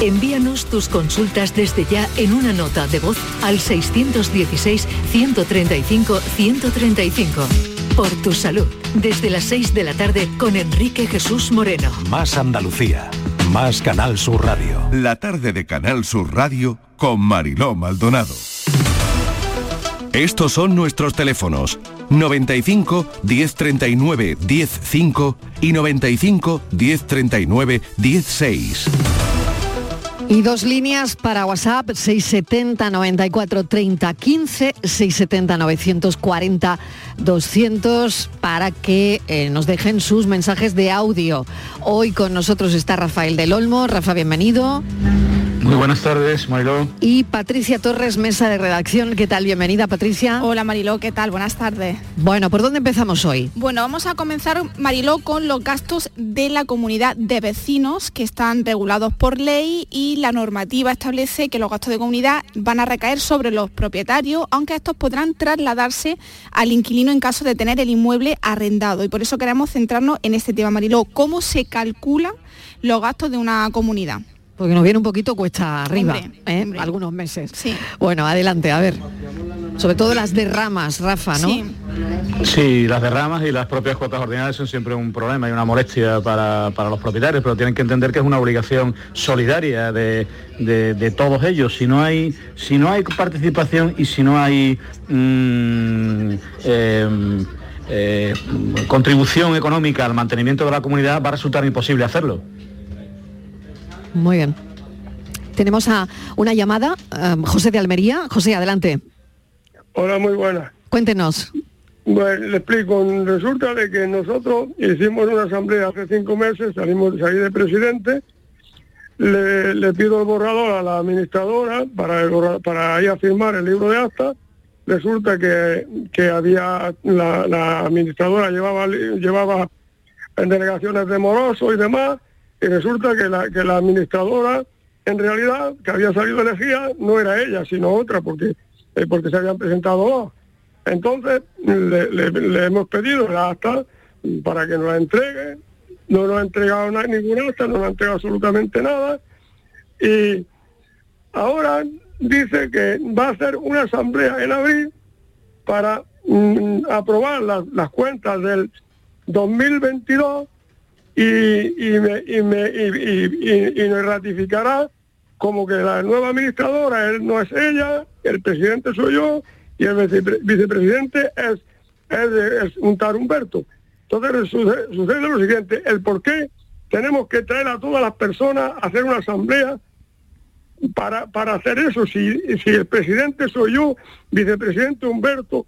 Envíanos tus consultas desde ya en una nota de voz al 616-135-135. Por tu salud, desde las 6 de la tarde con Enrique Jesús Moreno. Más Andalucía. Más Canal Sur Radio. La tarde de Canal Sur Radio con Mariló Maldonado. Estos son nuestros teléfonos 95 1039 105 y 95 1039 16. Y dos líneas para WhatsApp, 670 94 30 15, 670 940 200, para que eh, nos dejen sus mensajes de audio. Hoy con nosotros está Rafael del Olmo. Rafa, bienvenido. Muy buenas tardes, Mariló. Y Patricia Torres, mesa de redacción. ¿Qué tal? Bienvenida, Patricia. Hola, Mariló. ¿Qué tal? Buenas tardes. Bueno, ¿por dónde empezamos hoy? Bueno, vamos a comenzar, Mariló, con los gastos de la comunidad de vecinos que están regulados por ley y la normativa establece que los gastos de comunidad van a recaer sobre los propietarios, aunque estos podrán trasladarse al inquilino en caso de tener el inmueble arrendado. Y por eso queremos centrarnos en este tema, Mariló. ¿Cómo se calculan los gastos de una comunidad? Porque nos viene un poquito cuesta arriba, ¿eh? algunos meses. Sí. Bueno, adelante, a ver. Sobre todo las derramas, Rafa, ¿no? Sí. Sí, las derramas y las propias cuotas ordinarias son siempre un problema y una molestia para, para los propietarios, pero tienen que entender que es una obligación solidaria de, de- de todos ellos. Si no hay, si no hay participación y si no hay mm, eh, eh, contribución económica al mantenimiento de la comunidad, va a resultar imposible hacerlo. Muy bien. Tenemos a una llamada, eh, José de Almería. José, adelante. Hola, muy buena. Cuéntenos. Bueno, le explico. Resulta de que nosotros hicimos una asamblea hace cinco meses, salimos salí de presidente, le, le pido el borrador a la administradora para, el para ir a firmar el libro de acta. Resulta que, que había la, la administradora llevaba llevaba en delegaciones de moroso y demás, y resulta que la, que la administradora en realidad que había salido elegida no era ella, sino otra, porque, eh, porque se habían presentado dos. Entonces le, hemos pedido la acta para que nos la entregue, no nos ha entregado na- ninguna acta, no nos ha entregado absolutamente nada, y ahora dice que va a hacer una asamblea en abril para mm, aprobar las, las cuentas del 2022 y, y, me, y, me, y, y- nos ratificará como que la nueva administradora él no es ella, el presidente soy yo y el vicepre- vicepresidente es, es, es un tal Humberto. Entonces sucede, sucede lo siguiente, el por qué tenemos que traer a todas las personas a hacer una asamblea para, para hacer eso, si, si el presidente soy yo, vicepresidente Humberto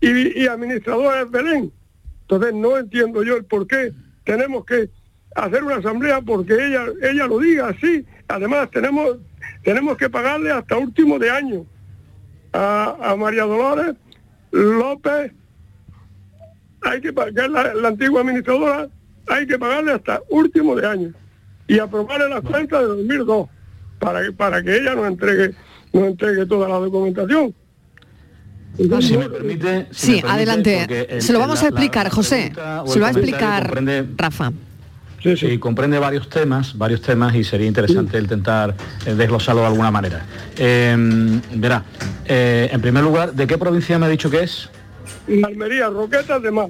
y, y administradora es Belén. Entonces no entiendo yo el por qué tenemos que hacer una asamblea porque ella ella lo diga así. Además tenemos tenemos que pagarle hasta último de año a, María Dolores López. Hay que pagar la, la antigua administradora, hay que pagarle hasta último de año y aprobarle las cuentas de 2002 para que para que ella nos entregue nos entregue toda la documentación. Si me permite, si Sí, me permite, adelante. el- Se lo vamos la- a explicar, la José. Se lo va a explicar comprende- Rafa. Sí, comprende varios temas, varios temas y sería interesante intentar eh, desglosarlo de alguna manera. Eh, verá, eh, en primer lugar, ¿de qué provincia me ha dicho que es? Almería, Roquetas de Mar.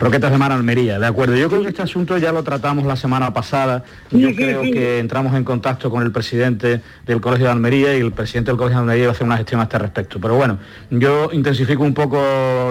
Roquetas de Mar Almería, de acuerdo. Yo creo que este asunto ya lo tratamos la semana pasada. Yo creo que entramos en contacto con el presidente del Colegio de Almería y el presidente del Colegio de Almería va a hacer una gestión a este respecto. Pero bueno, yo intensifico un poco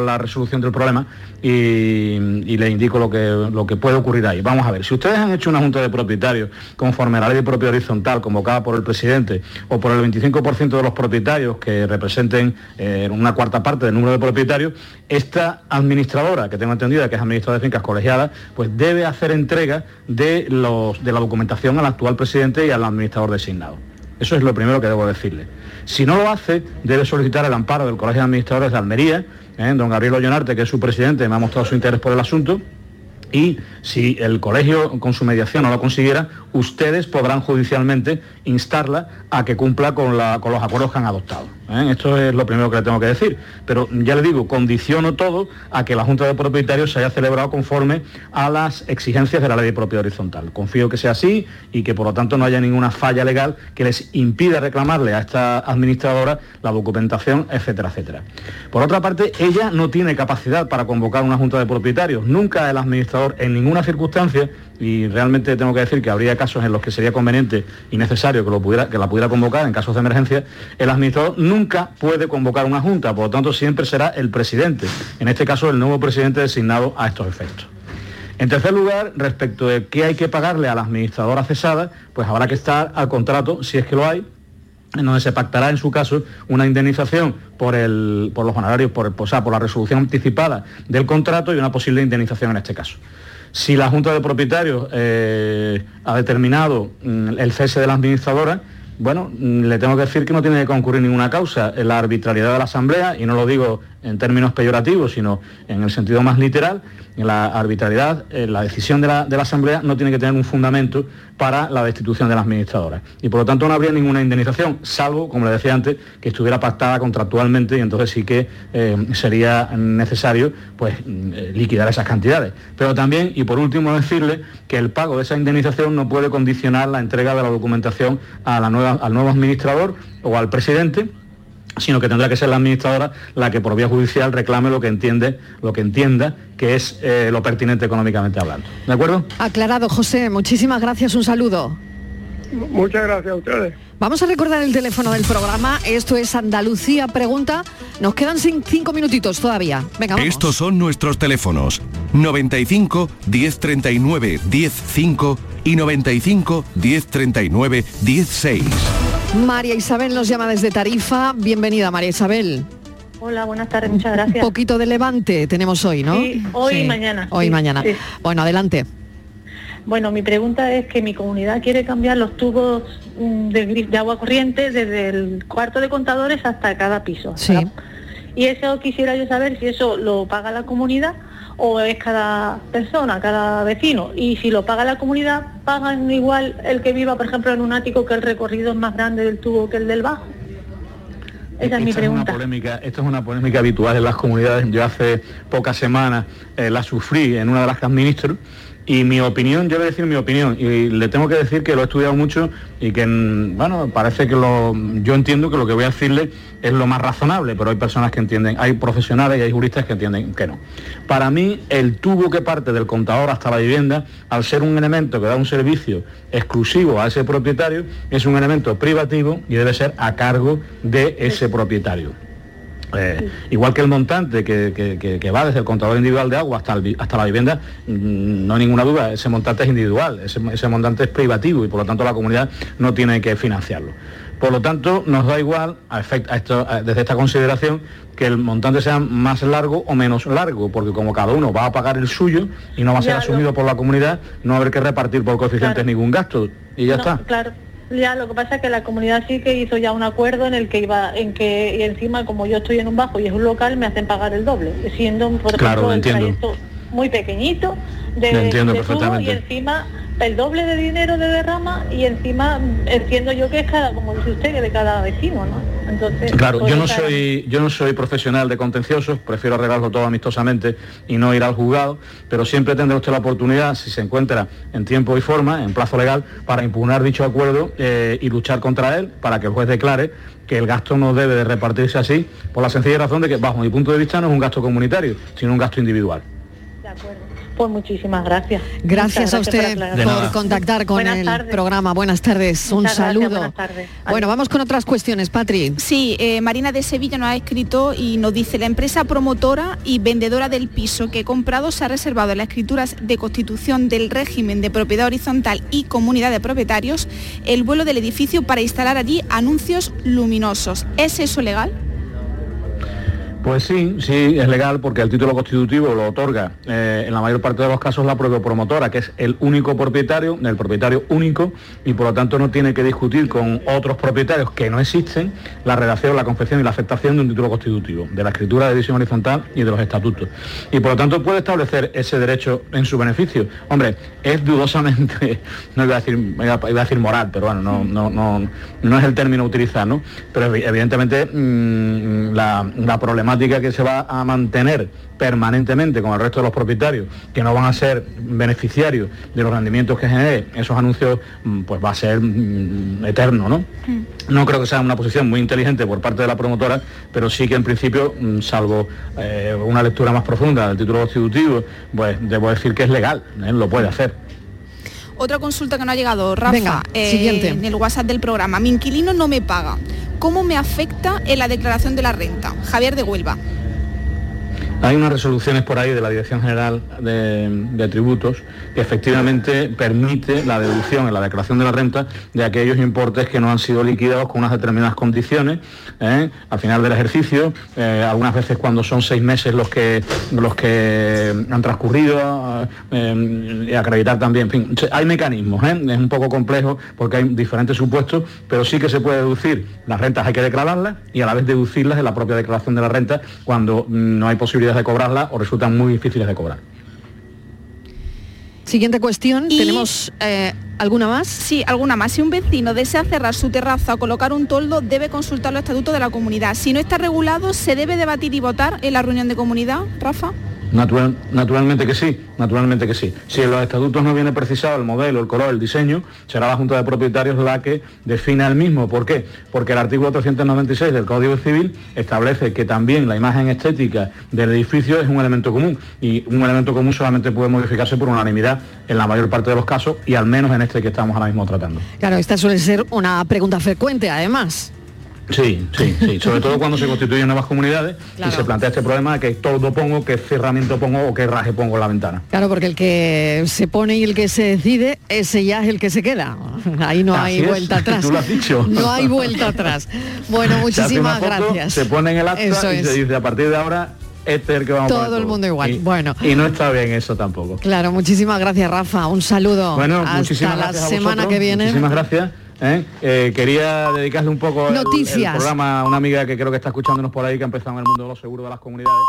la resolución del problema y, y le indico lo que, lo que puede ocurrir ahí. Vamos a ver, si ustedes han hecho una junta de propietarios conforme a la ley de propiedad horizontal convocada por el presidente o por el 25% de los propietarios que representen eh, una cuarta parte del número de propietarios, esta administradora, que tengo entendida que es administradora de fincas colegiadas, pues debe hacer entrega de, los, de la documentación al actual presidente y al administrador designado. Eso es lo primero que debo decirle. Si no lo hace, debe solicitar el amparo del Colegio de Administradores de Almería, ¿eh? don Gabriel Ollonarte, que es su presidente, me ha mostrado su interés por el asunto, y si el colegio con su mediación no lo consiguiera, ustedes podrán judicialmente instarla a que cumpla con, los acuerdos que han adoptado. ¿eh? Esto es lo primero que le tengo que decir. Pero ya le digo, condiciono todo a que la Junta de Propietarios se haya celebrado conforme a las exigencias de la ley de propiedad horizontal. Confío que sea así y que por lo tanto no haya ninguna falla legal que les impida reclamarle a esta administradora la documentación, etcétera, etcétera. Por otra parte, ella no tiene capacidad para convocar una junta de propietarios. Nunca el administrador, en ninguna circunstancia, y realmente tengo que decir que habría casos en los que sería conveniente y necesario que, lo pudiera, que la pudiera convocar en casos de emergencia, el administrador nunca puede convocar una junta, por lo tanto siempre será el presidente, en este caso el nuevo presidente designado a estos efectos. En tercer lugar, respecto de qué hay que pagarle a la administradora cesada, pues habrá que estar al contrato, si es que lo hay, en donde se pactará en su caso una indemnización por, el- por los honorarios, por, o sea, por la resolución anticipada del contrato y una posible indemnización en este caso. Si la Junta de Propietarios eh, ha determinado mm, el cese de la administradora, bueno, mm, le tengo que decir que no tiene que concurrir ninguna causa. La arbitrariedad de la Asamblea, y no lo digo en términos peyorativos, sino en el sentido más literal, la arbitrariedad, eh, la decisión de la, Asamblea no tiene que tener un fundamento para la destitución de la administradora. Y por lo tanto no habría ninguna indemnización, salvo, como le decía antes, que estuviera pactada contractualmente y entonces sí que eh, sería necesario pues, mm, liquidar esas cantidades. Pero también, y por último, decirle que el pago de esa indemnización no puede condicionar la entrega de la documentación a la nueva, al nuevo administrador o al presidente sino que tendrá que ser la administradora la que por vía judicial reclame lo que entiende, lo que entienda que es eh, lo pertinente económicamente hablando. ¿De acuerdo? Aclarado, José. Muchísimas gracias. Un saludo. Muchas gracias a ustedes. Vamos a recordar el teléfono del programa. Esto es Andalucía Pregunta. Nos quedan cinco minutitos todavía. Venga, Estos son nuestros teléfonos. 95 1039 105 y 95 1039 16. María Isabel nos llama desde Tarifa. Bienvenida, María Isabel. Hola, buenas tardes, muchas gracias. Un poquito de levante tenemos hoy, ¿no? Sí, hoy y mañana. Hoy y mañana. Bueno, adelante. Bueno, mi pregunta es que mi comunidad quiere cambiar los tubos mm, de, agua corriente desde el cuarto de contadores hasta cada piso. Sí. Y eso quisiera yo saber si eso lo paga la comunidad o es cada persona, cada vecino. Y si lo paga la comunidad, pagan igual el que viva, por ejemplo, en un ático que el recorrido es más grande del tubo que el del bajo. Esa es mi pregunta. polémica, esto es una polémica habitual en las comunidades. Yo hace pocas semanas eh, la sufrí en una de las que administro y mi opinión, yo voy a decir mi opinión, y le tengo que decir que lo he estudiado mucho y que, bueno, parece que lo, yo entiendo que lo que voy a decirle es lo más razonable, pero hay personas que entienden, hay profesionales y hay juristas que entienden que no. Para mí, el tubo que parte del contador hasta la vivienda, al ser un elemento que da un servicio exclusivo a ese propietario, es un elemento privativo y debe ser a cargo de ese propietario. Eh, igual que el montante que, va desde el contador individual de agua hasta, hasta la vivienda, mm, no hay ninguna duda, ese montante es individual, ese, montante es privativo y por lo tanto la comunidad no tiene que financiarlo. Por lo tanto, nos da igual, a esto, desde esta consideración, que el montante sea más largo o menos largo, porque como cada uno va a pagar el suyo y no va a ser asumido por la comunidad, no va a haber que repartir por coeficientes ningún gasto y ya está. Claro. Ya, lo que pasa es que la comunidad sí que hizo ya un acuerdo en el que iba, en que y encima como yo estoy en un bajo y es un local, me hacen pagar el doble, siendo por ejemplo el trayecto muy pequeñito de, entiendo y encima el doble de dinero de derrama y encima entiendo yo que es cada, como dice usted, que de cada vecino, ¿no? Entonces, claro, yo no soy, yo no soy profesional de contenciosos, prefiero arreglarlo todo amistosamente y no ir al juzgado, pero siempre tendrá usted la oportunidad, si se encuentra en tiempo y forma, en plazo legal, para impugnar dicho acuerdo eh, y luchar contra él para que el juez declare que el gasto no debe de repartirse así, por la sencilla razón de que, bajo mi punto de vista, no es un gasto comunitario, sino un gasto individual. De acuerdo. Pues muchísimas gracias. Gracias, a usted por, contactar con el programa. Buenas tardes, un saludo. Bueno, vamos con otras cuestiones, Patri. Sí, eh, Marina de Sevilla nos ha escrito y nos dice, la empresa promotora y vendedora del piso que he comprado se ha reservado en las escrituras de constitución del régimen de propiedad horizontal y comunidad de propietarios el vuelo del edificio para instalar allí anuncios luminosos. ¿Es eso legal? Pues sí, sí, es legal porque el título constitutivo lo otorga eh, en la mayor parte de los casos la propia promotora, que es el único propietario, el propietario único, y por lo tanto no tiene que discutir con otros propietarios que no existen la redacción, la confección y la aceptación de un título constitutivo, de la escritura de división horizontal y de los estatutos. Y por lo tanto puede establecer ese derecho en su beneficio. Hombre, es dudosamente, [LAUGHS] no iba a decir, iba a decir moral, pero bueno, no, no, no, no es el término utilizar, ¿no? Pero evidentemente mm, la, la problemática que se va a mantener permanentemente con el resto de los propietarios que no van a ser beneficiarios de los rendimientos que genere esos anuncios, mm, pues va a ser mm, eterno, ¿no? Mm. No creo que sea una posición muy inteligente por parte de la promotora, pero sí que en principio, salvo eh, una lectura más profunda del título constitutivo, pues debo decir que es legal, ¿eh? lo puede hacer. Otra consulta que no ha llegado, Rafa, eh, en el WhatsApp del programa. Mi inquilino no me paga. ¿Cómo me afecta en la declaración de la renta? Javier de Huelva. Hay unas resoluciones por ahí de la Dirección General de, Tributos que efectivamente permite la deducción en la declaración de la renta de aquellos importes que no han sido liquidados con unas determinadas condiciones ¿eh? al final del ejercicio, eh, algunas veces cuando son seis meses los que, los que han transcurrido, eh, y acreditar también, hay mecanismos, es un poco complejo porque hay diferentes supuestos, pero sí que se puede deducir, las rentas hay que declararlas y a la vez deducirlas en la propia declaración de la renta cuando no hay posibilidad de cobrarla o resultan muy difíciles de cobrar. Siguiente cuestión, ¿tenemos eh, alguna más? Sí, alguna más. Si un vecino desea cerrar su terraza o colocar un toldo, debe consultar los estatutos de la comunidad. Si no está regulado, ¿se debe debatir y votar en la reunión de comunidad, Rafa? Naturalmente que sí, naturalmente que sí. Si en los estatutos no viene precisado el modelo, el color, el diseño, será la Junta de Propietarios la que defina el mismo. ¿Por qué? Porque el artículo 396 del Código Civil establece que también la imagen estética del edificio es un elemento común y un elemento común solamente puede modificarse por unanimidad en la mayor parte de los casos y al menos en este que estamos ahora mismo tratando. Claro, esta suele ser una pregunta frecuente además. Sí, sí, sí, sobre todo cuando se constituyen nuevas comunidades y se plantea este problema de que todo pongo, qué cerramiento pongo o qué raje pongo en la ventana. Claro, porque el que se pone y el que se decide, ese ya es el que se queda. Ahí no hay vuelta [LAUGHS] atrás. Tú lo has dicho. No hay vuelta atrás. Bueno, muchísimas gracias. Se pone en el acta y se dice a partir de ahora este es el que vamos todo a todo el mundo igual. Y, bueno. Y no está bien eso tampoco. Claro, muchísimas gracias Rafa. Un saludo. Bueno, hasta la semana que viene. Muchísimas gracias. ¿Eh? Eh, quería dedicarle un poco el, programa a una amiga que creo que está escuchándonos por ahí, que ha empezado en el mundo de los seguros de las comunidades.